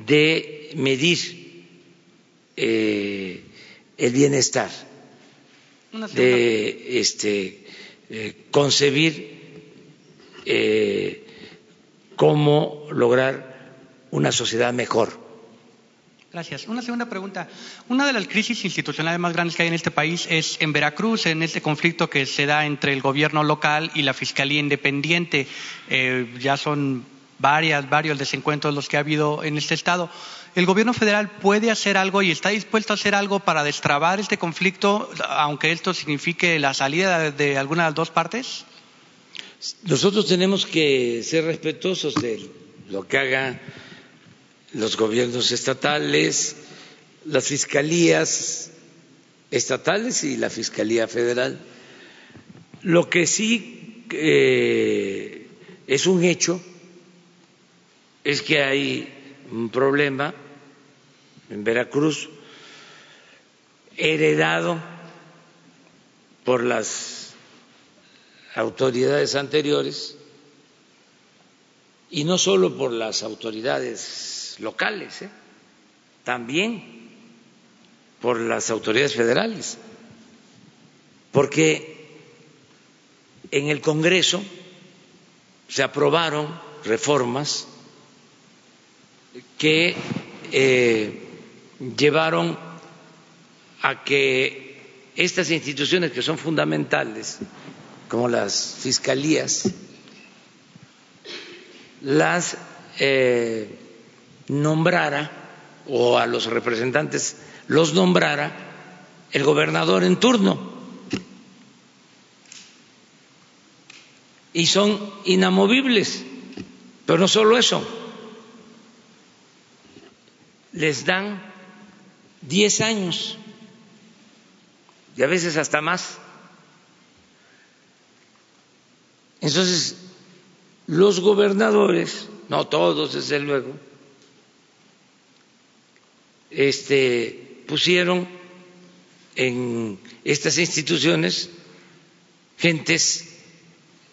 de medir eh, el bienestar, de este, eh, concebir eh, cómo lograr una sociedad mejor. Gracias. Una segunda pregunta. Una de las crisis institucionales más grandes que hay en este país es en Veracruz, en este conflicto que se da entre el gobierno local y la Fiscalía Independiente. Eh, ya son varias, varios desencuentros los que ha habido en este estado. ¿El gobierno federal puede hacer algo y está dispuesto a hacer algo para destrabar este conflicto, aunque esto signifique la salida de, alguna de las dos partes? Nosotros tenemos que ser respetuosos de lo que haga los gobiernos estatales, las fiscalías estatales y la Fiscalía Federal. Lo que sí eh, es un hecho es que hay un problema en Veracruz heredado por las autoridades anteriores y no solo por las autoridades locales, ¿eh? también por las autoridades federales, porque en el Congreso se aprobaron reformas que eh, llevaron a que estas instituciones que son fundamentales, como las fiscalías, las eh, nombrara o a los representantes los nombrara el gobernador en turno. Y son inamovibles. Pero no solo eso, les dan diez años y a veces hasta más. Entonces, los gobernadores, no todos desde luego, este, pusieron en estas instituciones gentes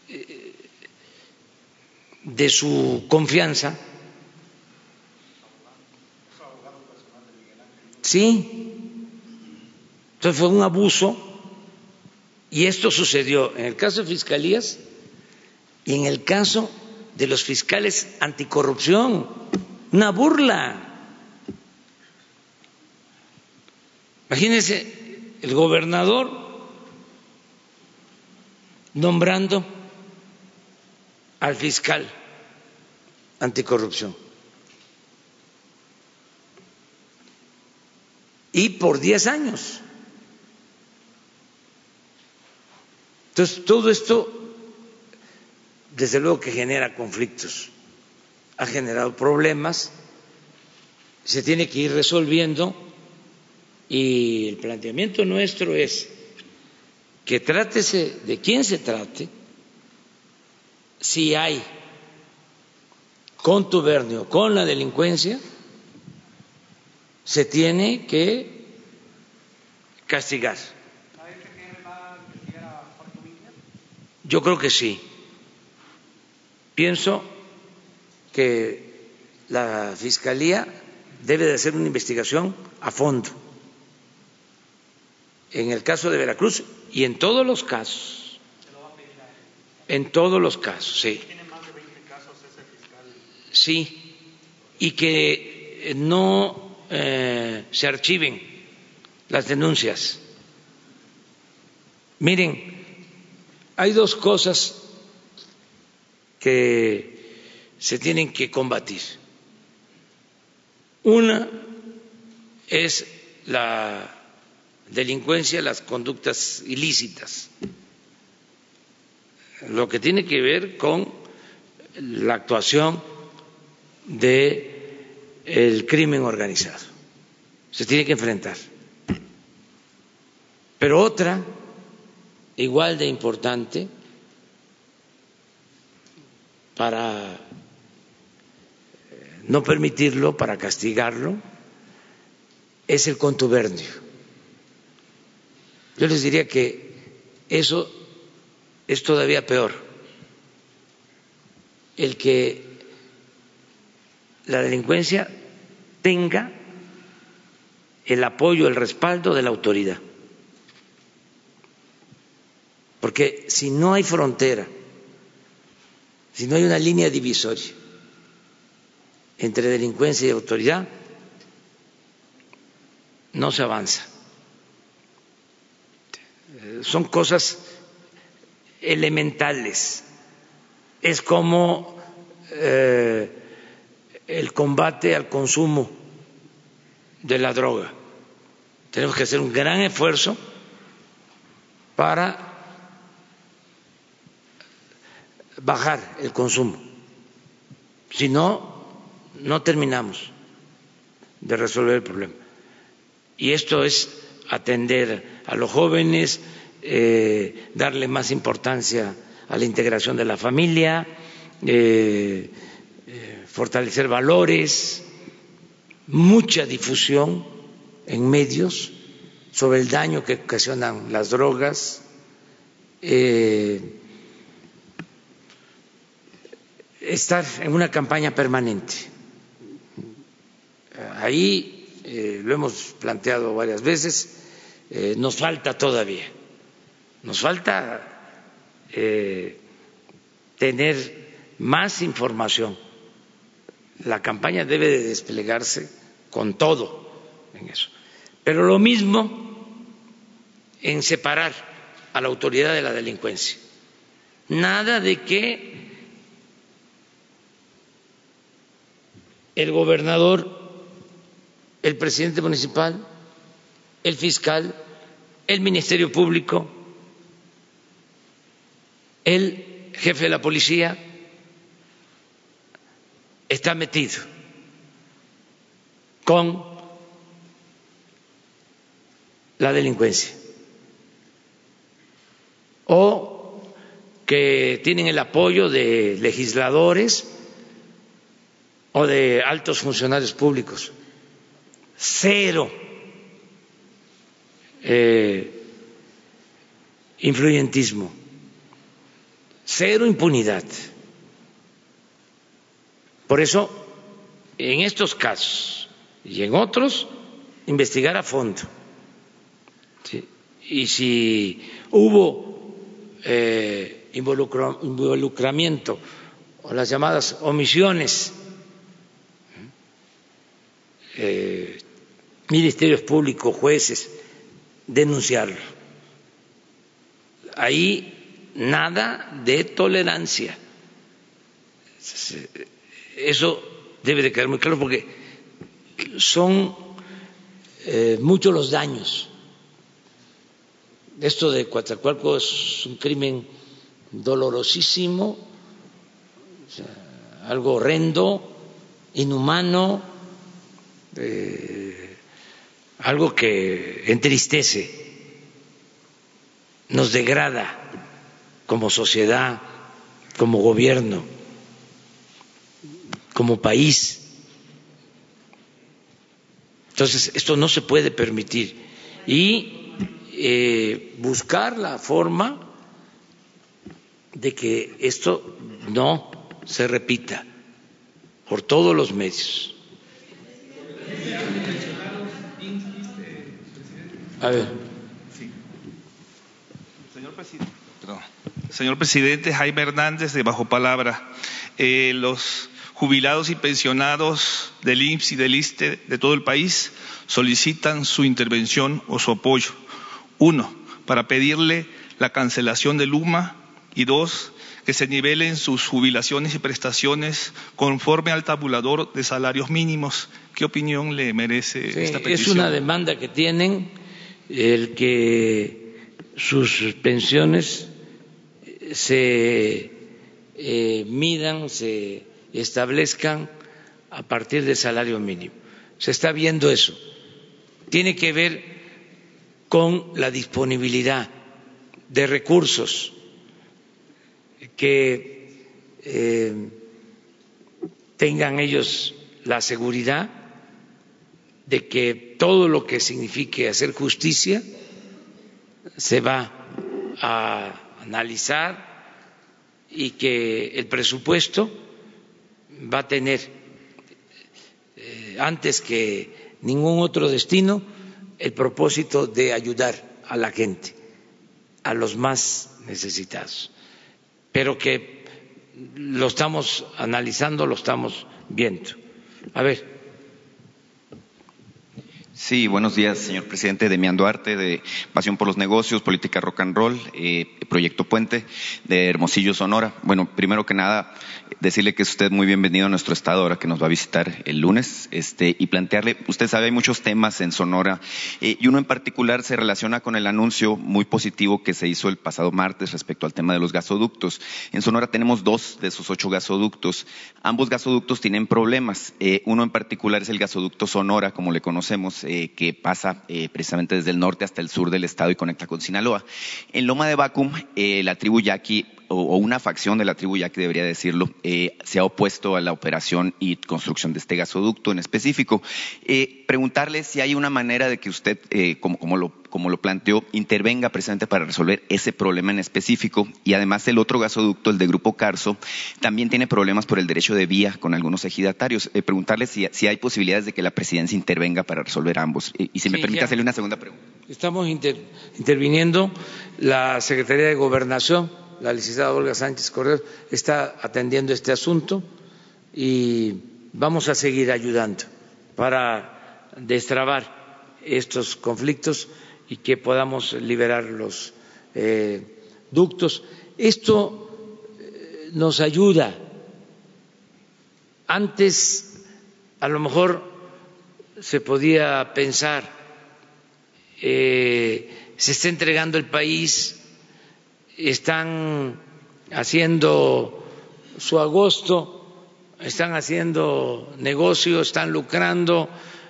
eh, de su confianza. Sí, entonces fue un abuso y esto sucedió en el caso de fiscalías y en el caso de los fiscales anticorrupción, una burla. Imagínense el gobernador nombrando al fiscal anticorrupción. Y por 10 años. Entonces, todo esto, desde luego que genera conflictos, ha generado problemas, se tiene que ir resolviendo y el planteamiento nuestro es que trátese de quién se trate, si hay contubernio con la delincuencia, se tiene que castigar. Yo creo que sí. Pienso que la Fiscalía debe de hacer una investigación a fondo en el caso de Veracruz y en todos los casos. En todos los casos, sí. Sí, y que no eh, se archiven las denuncias. Miren, hay dos cosas que se tienen que combatir. Una es la delincuencia, las conductas ilícitas, lo que tiene que ver con la actuación del crimen organizado. Se tiene que enfrentar. Pero otra, igual de importante, para no permitirlo, para castigarlo, es el contubernio yo les diría que eso es todavía peor, el que la delincuencia tenga el apoyo, el respaldo de la autoridad. Porque si no hay frontera, si no hay una línea divisoria entre delincuencia y autoridad, no se avanza. Son cosas elementales. Es como eh, el combate al consumo de la droga. Tenemos que hacer un gran esfuerzo para bajar el consumo. Si no, no terminamos de resolver el problema. Y esto es atender a los jóvenes, eh, darle más importancia a la integración de la familia, eh, eh, fortalecer valores, mucha difusión en medios sobre el daño que ocasionan las drogas, estar en una campaña permanente. Ahí lo hemos planteado varias veces, nos falta todavía nos falta eh, tener más información. La campaña debe de desplegarse con todo en eso. Pero lo mismo en separar a la autoridad de la delincuencia. Nada de que el gobernador, el presidente municipal, el fiscal, el Ministerio Público, el jefe de la policía está metido con la delincuencia o que tienen el apoyo de legisladores o de altos funcionarios públicos. Cero eh, influyentismo cero impunidad. Por eso, en estos casos y en otros, investigar a fondo. Y si hubo eh, involucramiento o las llamadas omisiones, eh, ministerios públicos, jueces, denunciarlo. Ahí nada de tolerancia. Eso debe de quedar muy claro porque son eh, muchos los daños. Esto de Coatzacoalco es un crimen dolorosísimo, algo horrendo, inhumano, eh, algo que entristece, nos degrada como sociedad, como gobierno, como país. Entonces, esto no se puede permitir. Y eh, buscar la forma de que esto no se repita por todos los medios. A ver. Señor presidente. Señor presidente Jaime Hernández de Bajo Palabra, eh, los jubilados y pensionados del IMSS y del ISTE de todo el país solicitan su intervención o su apoyo. Uno, para pedirle la cancelación del UMA y dos, que se nivelen sus jubilaciones y prestaciones conforme al tabulador de salarios mínimos. ¿Qué opinión le merece esta petición? Es una demanda que tienen el que sus pensiones se eh, midan, se establezcan a partir del salario mínimo. Se está viendo eso. Tiene que ver con la disponibilidad de recursos que eh, tengan ellos la seguridad de que todo lo que signifique hacer justicia se va a analizar y que el presupuesto va a tener, eh, antes que ningún otro destino, el propósito de ayudar a la gente, a los más necesitados, pero que lo estamos analizando, lo estamos viendo. A ver. Sí, buenos días, señor presidente. Demián Duarte, de Pasión por los Negocios, Política Rock and Roll, eh, Proyecto Puente, de Hermosillo, Sonora. Bueno, primero que nada, decirle que es usted muy bienvenido a nuestro estado ahora que nos va a visitar el lunes este, y plantearle, usted sabe, hay muchos temas en Sonora eh, y uno en particular se relaciona con el anuncio muy positivo que se hizo el pasado martes respecto al tema de los gasoductos. En Sonora tenemos dos de esos ocho gasoductos. Ambos gasoductos tienen problemas. Eh, uno en particular es el gasoducto Sonora, como le conocemos eh, que pasa eh, precisamente desde el norte hasta el sur del estado y conecta con Sinaloa. En Loma de Bacum, eh, la tribu yaqui o, una facción de la tribu yaqui, debería decirlo, se ha opuesto a la operación y construcción de este gasoducto en específico. preguntarle si hay una manera de que usted, como, como, lo, como lo planteó, intervenga precisamente para resolver ese problema en específico. Y además el otro gasoducto, el de Grupo Carso, también tiene problemas por el derecho de vía con algunos ejidatarios. preguntarle si, si, hay posibilidades de que la presidencia intervenga para resolver ambos. y si me permite hacerle una segunda pregunta. Estamos interviniendo. La Secretaría de Gobernación, la licenciada Olga Sánchez Cordero, está atendiendo este asunto y vamos a seguir ayudando para destrabar estos conflictos y que podamos liberar los eh, ductos. Esto eh, nos ayuda. Antes, a lo mejor, se podía pensar, eh, se está entregando el país, están haciendo su agosto, están haciendo negocios, están lucrando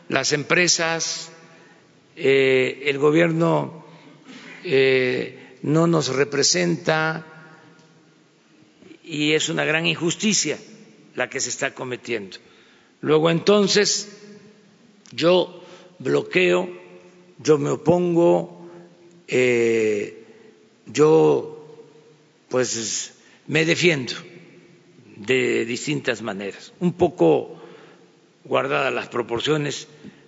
las empresas, eh, el gobierno eh, no nos representa y es una gran injusticia la que se está cometiendo. Luego entonces yo bloqueo, yo me opongo, eh, yo pues me defiendo de distintas maneras, un poco guardadas las proporciones,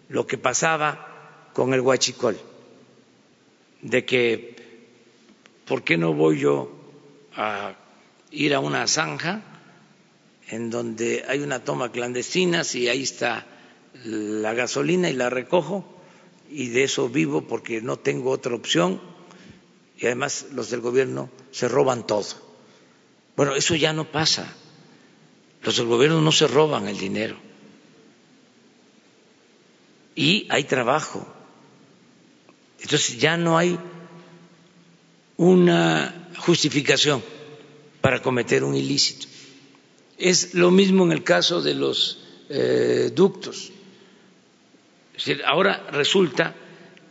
lo que pasaba con el huachicol, de que, ¿por qué no voy yo a ir a una zanja en donde hay una toma clandestina si ahí está la gasolina y la recojo y de eso vivo porque no tengo otra opción y además los del gobierno se roban todo. Bueno, eso ya no pasa. Los del gobierno no se roban el dinero. Y hay trabajo. Entonces ya no hay una justificación para cometer un ilícito. Es lo mismo en el caso de los eh, ductos ahora resulta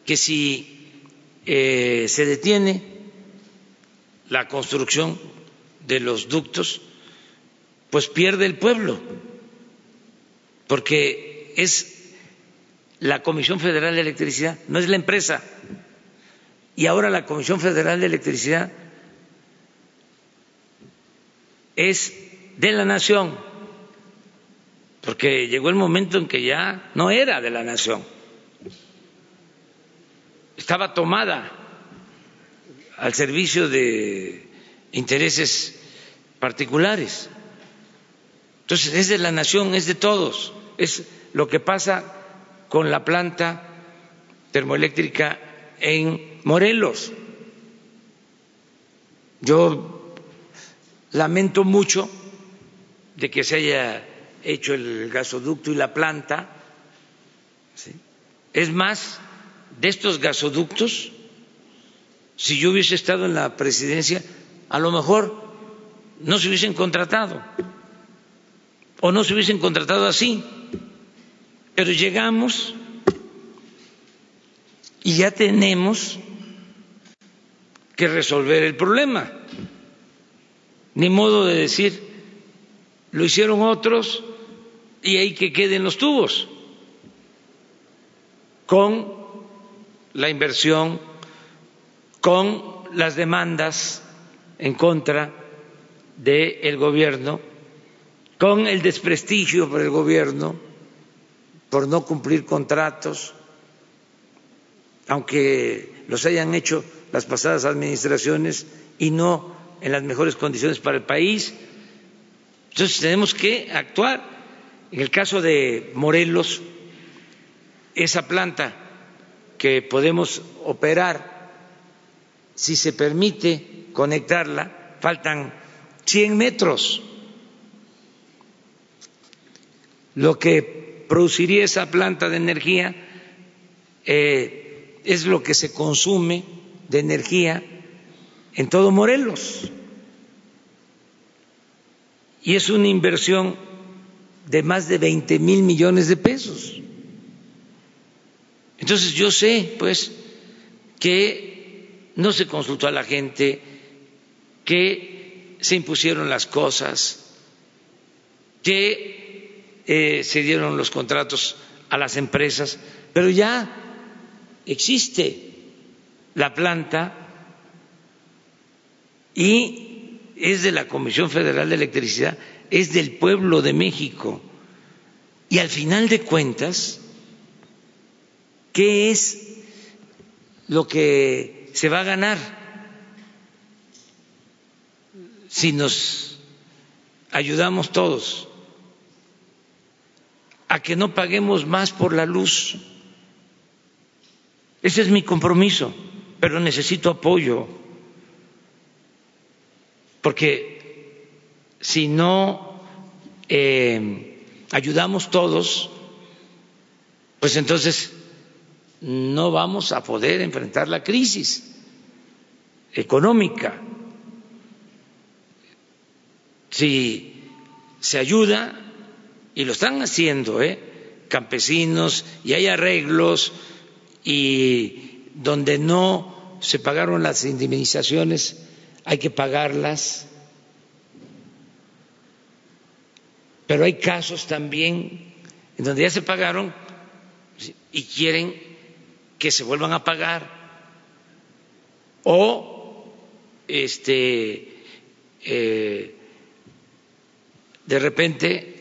que si eh, se detiene la construcción de los ductos, pues pierde el pueblo, porque es la Comisión Federal de Electricidad, no es la empresa. Y ahora la Comisión Federal de Electricidad es de la nación porque llegó el momento en que ya no era de la nación, estaba tomada al servicio de intereses particulares. Entonces es de la nación, es de todos, es lo que pasa con la planta termoeléctrica en Morelos. Yo lamento mucho de que se haya hecho el gasoducto y la planta. Es más, de estos gasoductos, si yo hubiese estado en la presidencia, a lo mejor no se hubiesen contratado o no se hubiesen contratado así. Pero llegamos y ya tenemos que resolver el problema. Ni modo de decir, lo hicieron otros y hay que queden los tubos con la inversión, con las demandas en contra del gobierno, con el desprestigio por el gobierno por no cumplir contratos, aunque los hayan hecho las pasadas administraciones y no en las mejores condiciones para el país. Entonces tenemos que actuar. En el caso de Morelos, esa planta que podemos operar, si se permite conectarla, faltan 100 metros. Lo que produciría esa planta de energía eh, es lo que se consume de energía en todo Morelos. Y es una inversión de más de 20 mil millones de pesos. Entonces yo sé, pues, que no se consultó a la gente, que se impusieron las cosas, que eh, se dieron los contratos a las empresas, pero ya existe la planta y es de la Comisión Federal de Electricidad, es del pueblo de México. Y al final de cuentas, ¿Qué es lo que se va a ganar si nos ayudamos todos a que no paguemos más por la luz? Ese es mi compromiso, pero necesito apoyo, porque si no eh, ayudamos todos, pues entonces no vamos a poder enfrentar la crisis económica. Si se ayuda, y lo están haciendo, ¿eh? campesinos, y hay arreglos, y donde no se pagaron las indemnizaciones, hay que pagarlas. Pero hay casos también en donde ya se pagaron y quieren que se vuelvan a pagar o este eh, de repente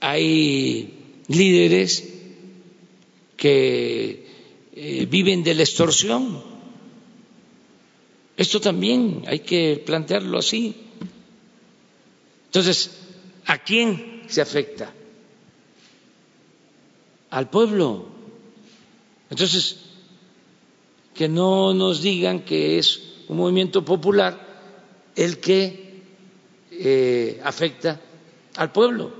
hay líderes que eh, viven de la extorsión. Esto también hay que plantearlo así. Entonces, ¿a quién se afecta? Al pueblo. Entonces, que no nos digan que es un movimiento popular el que eh, afecta al pueblo.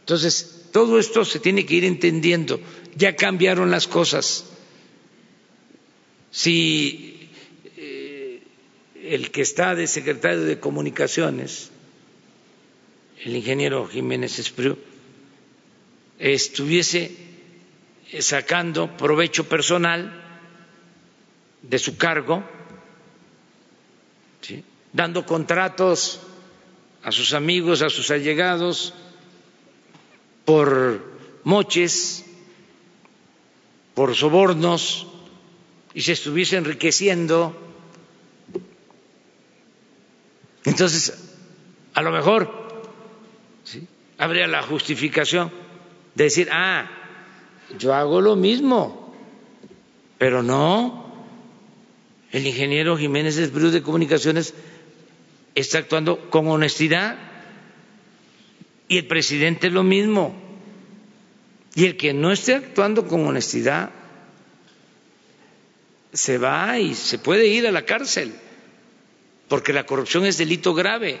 Entonces, todo esto se tiene que ir entendiendo. Ya cambiaron las cosas. Si eh, el que está de secretario de Comunicaciones, el ingeniero Jiménez Espriu, estuviese sacando provecho personal de su cargo, dando contratos a sus amigos, a sus allegados, por moches, por sobornos, y se estuviese enriqueciendo. Entonces, a lo mejor habría la justificación decir, ah, yo hago lo mismo, pero no, el ingeniero Jiménez Esbrú de Comunicaciones está actuando con honestidad. Y el presidente lo mismo. Y el que no esté actuando con honestidad se va y se puede ir a la cárcel, porque la corrupción es delito grave,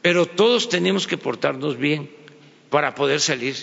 pero todos tenemos que portarnos bien para poder salir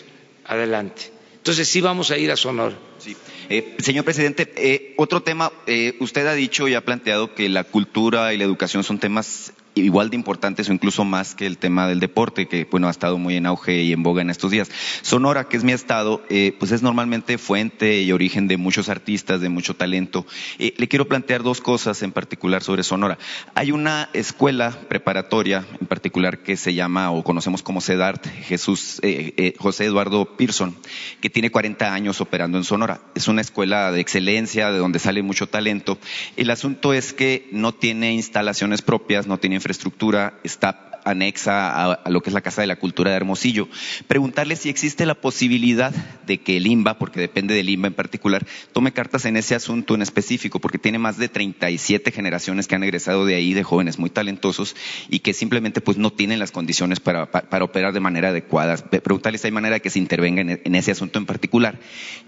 adelante. Entonces sí vamos a ir a Sonora. Sí. Eh, señor presidente, eh, otro tema, eh, usted ha dicho y ha planteado que la cultura y la educación son temas igual de importantes o incluso más que el tema del deporte, que bueno ha estado muy en auge y en boga en estos días. Sonora, que es mi estado, eh, pues es normalmente fuente y origen de muchos artistas, de mucho talento. Eh, le quiero plantear dos cosas en particular sobre Sonora. Hay una escuela preparatoria en particular que se llama o conocemos como CEDART, Jesús eh, José Eduardo Pearson, que tiene 40 años operando en Sonora. Es una escuela de excelencia, de donde sale mucho talento. El asunto es que no tiene instalaciones propias, no tiene infraestructura, está anexa a, lo que es la Casa de la Cultura de Hermosillo. Preguntarle si existe la posibilidad de que el IMBA, porque depende del IMBA en particular, tome cartas en ese asunto en específico, porque tiene más de 37 generaciones que han egresado de ahí, de jóvenes muy talentosos, y que simplemente pues no tienen las condiciones para, operar de manera adecuada. Preguntarle si hay manera de que se intervenga en ese asunto en particular.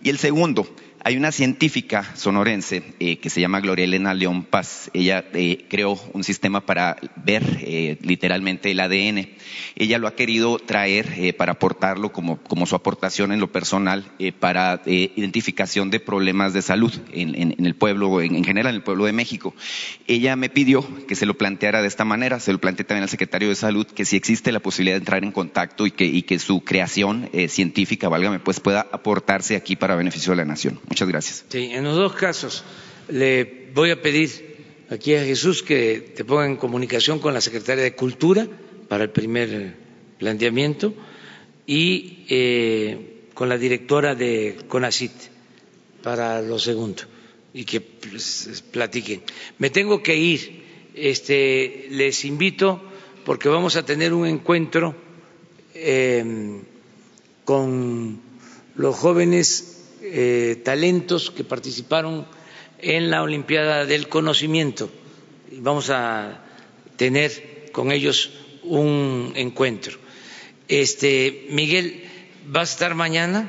Y el segundo, hay una científica sonorense eh, que se llama Gloria Elena León Paz. Ella eh, creó un sistema para ver eh, literalmente el ADN. Ella lo ha querido traer para aportarlo como, como, su aportación en lo personal para identificación de problemas de salud en, el pueblo, en, general en el pueblo de México. Ella me pidió que se lo planteara de esta manera. Se lo planteé también al secretario de Salud que si existe la posibilidad de entrar en contacto y que, y que su creación científica, válgame, pues pueda aportarse aquí para beneficio de la nación. Muchas gracias. Sí, en los dos casos le voy a pedir aquí a Jesús que te ponga en comunicación con la Secretaria de Cultura para el primer planteamiento y eh, con la directora de CONACIT para lo segundo y que pues, platiquen. Me tengo que ir. Este, les invito porque vamos a tener un encuentro eh, con los jóvenes eh, talentos que participaron en la Olimpiada del Conocimiento. Vamos a tener con ellos un encuentro. Este, Miguel, ¿va a estar mañana?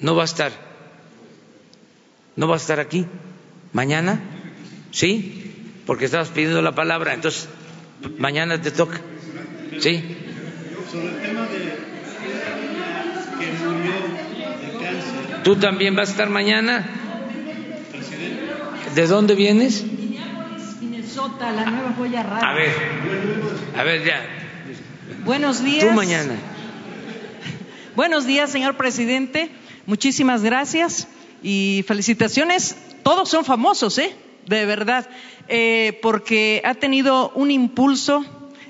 No va a estar. ¿No va a estar aquí? ¿Mañana? ¿Sí? Porque estabas pidiendo la palabra, entonces mañana te toca. ¿Sí? Sobre el tema de ¿Tú también vas a estar mañana? ¿De dónde vienes? Minnesota, la nueva joya radio. A ver, a ver ya. Buenos días. Tú mañana. Buenos días, señor presidente. Muchísimas gracias y felicitaciones. Todos son famosos, ¿eh? De verdad, eh, porque ha tenido un impulso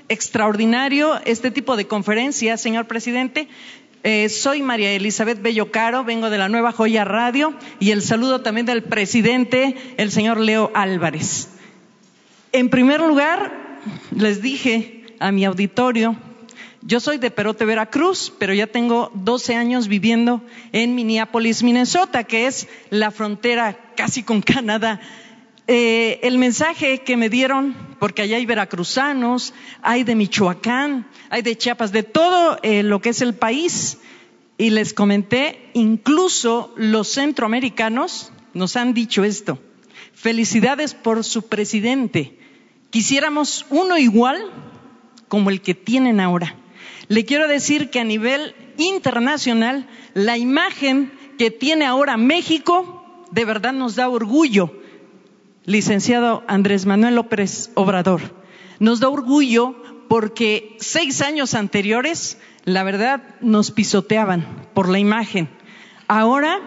extraordinario este tipo de conferencias, señor presidente. Eh, soy María Elizabeth Bello Caro, vengo de la Nueva Joya Radio y el saludo también del presidente, el señor Leo Álvarez. En primer lugar, les dije a mi auditorio, yo soy de Perote, Veracruz, pero ya tengo 12 años viviendo en Minneapolis, Minnesota, que es la frontera casi con Canadá. Eh, el mensaje que me dieron, porque allá hay veracruzanos, hay de Michoacán, hay de Chiapas, de todo eh, lo que es el país, y les comenté, incluso los centroamericanos nos han dicho esto. Felicidades por su presidente. Quisiéramos uno igual como el que tienen ahora. Le quiero decir que a nivel internacional, la imagen que tiene ahora México de verdad nos da orgullo licenciado Andrés Manuel López Obrador. Nos da orgullo porque seis años anteriores, la verdad, nos pisoteaban por la imagen. Ahora,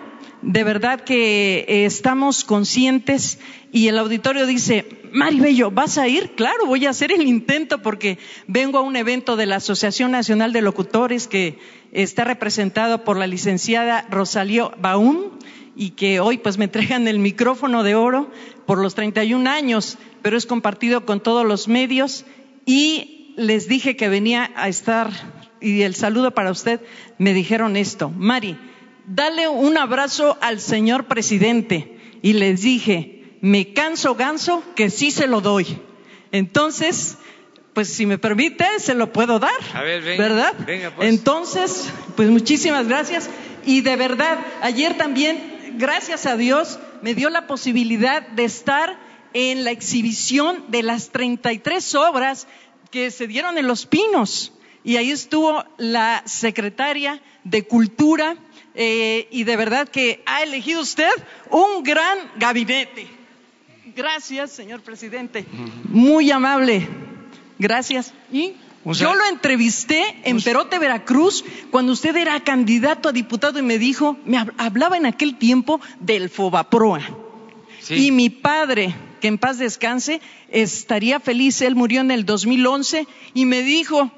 de verdad que eh, estamos conscientes y el auditorio dice, Mari Bello, ¿vas a ir? Claro, voy a hacer el intento porque vengo a un evento de la Asociación Nacional de Locutores que está representado por la licenciada Rosalío Baún y que hoy pues me entregan el micrófono de oro por los 31 años, pero es compartido con todos los medios y les dije que venía a estar y el saludo para usted, me dijeron esto, Mari, dale un abrazo al señor presidente y les dije, me canso ganso que sí se lo doy. Entonces, pues si me permite, se lo puedo dar, ¿verdad? Pues. Entonces, pues muchísimas gracias y de verdad, ayer también gracias a Dios, me dio la posibilidad de estar en la exhibición de las 33 obras que se dieron en Los Pinos. Y ahí estuvo la secretaria de Cultura eh, y de verdad que ha elegido usted un gran gabinete. Gracias, señor presidente. Muy amable. Gracias. Y yo lo entrevisté en Perote, Veracruz, cuando usted era candidato a diputado y me dijo, me hablaba en aquel tiempo del Fobaproa. Y mi padre, que en paz descanse, estaría feliz, él murió en el 2011 y me dijo,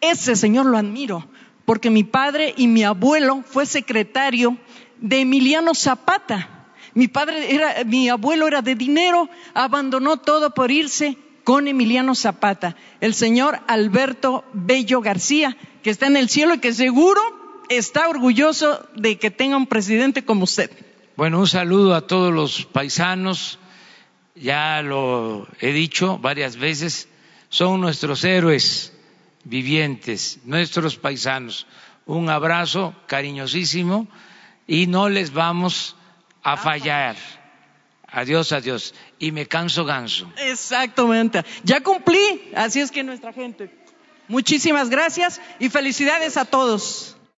ese señor lo admiro, porque mi padre y mi abuelo fue secretario de Emiliano Zapata. Mi padre era, mi abuelo era de dinero, abandonó todo por irse con Emiliano Zapata, el señor Alberto Bello García, que está en el cielo y que seguro está orgulloso de que tenga un presidente como usted. Bueno, un saludo a todos los paisanos, ya lo he dicho varias veces, son nuestros héroes vivientes, nuestros paisanos. Un abrazo cariñosísimo y no les vamos a fallar. Adiós, adiós. Y me canso ganso. Exactamente. Ya cumplí. Así es que nuestra gente. Muchísimas gracias y felicidades a todos.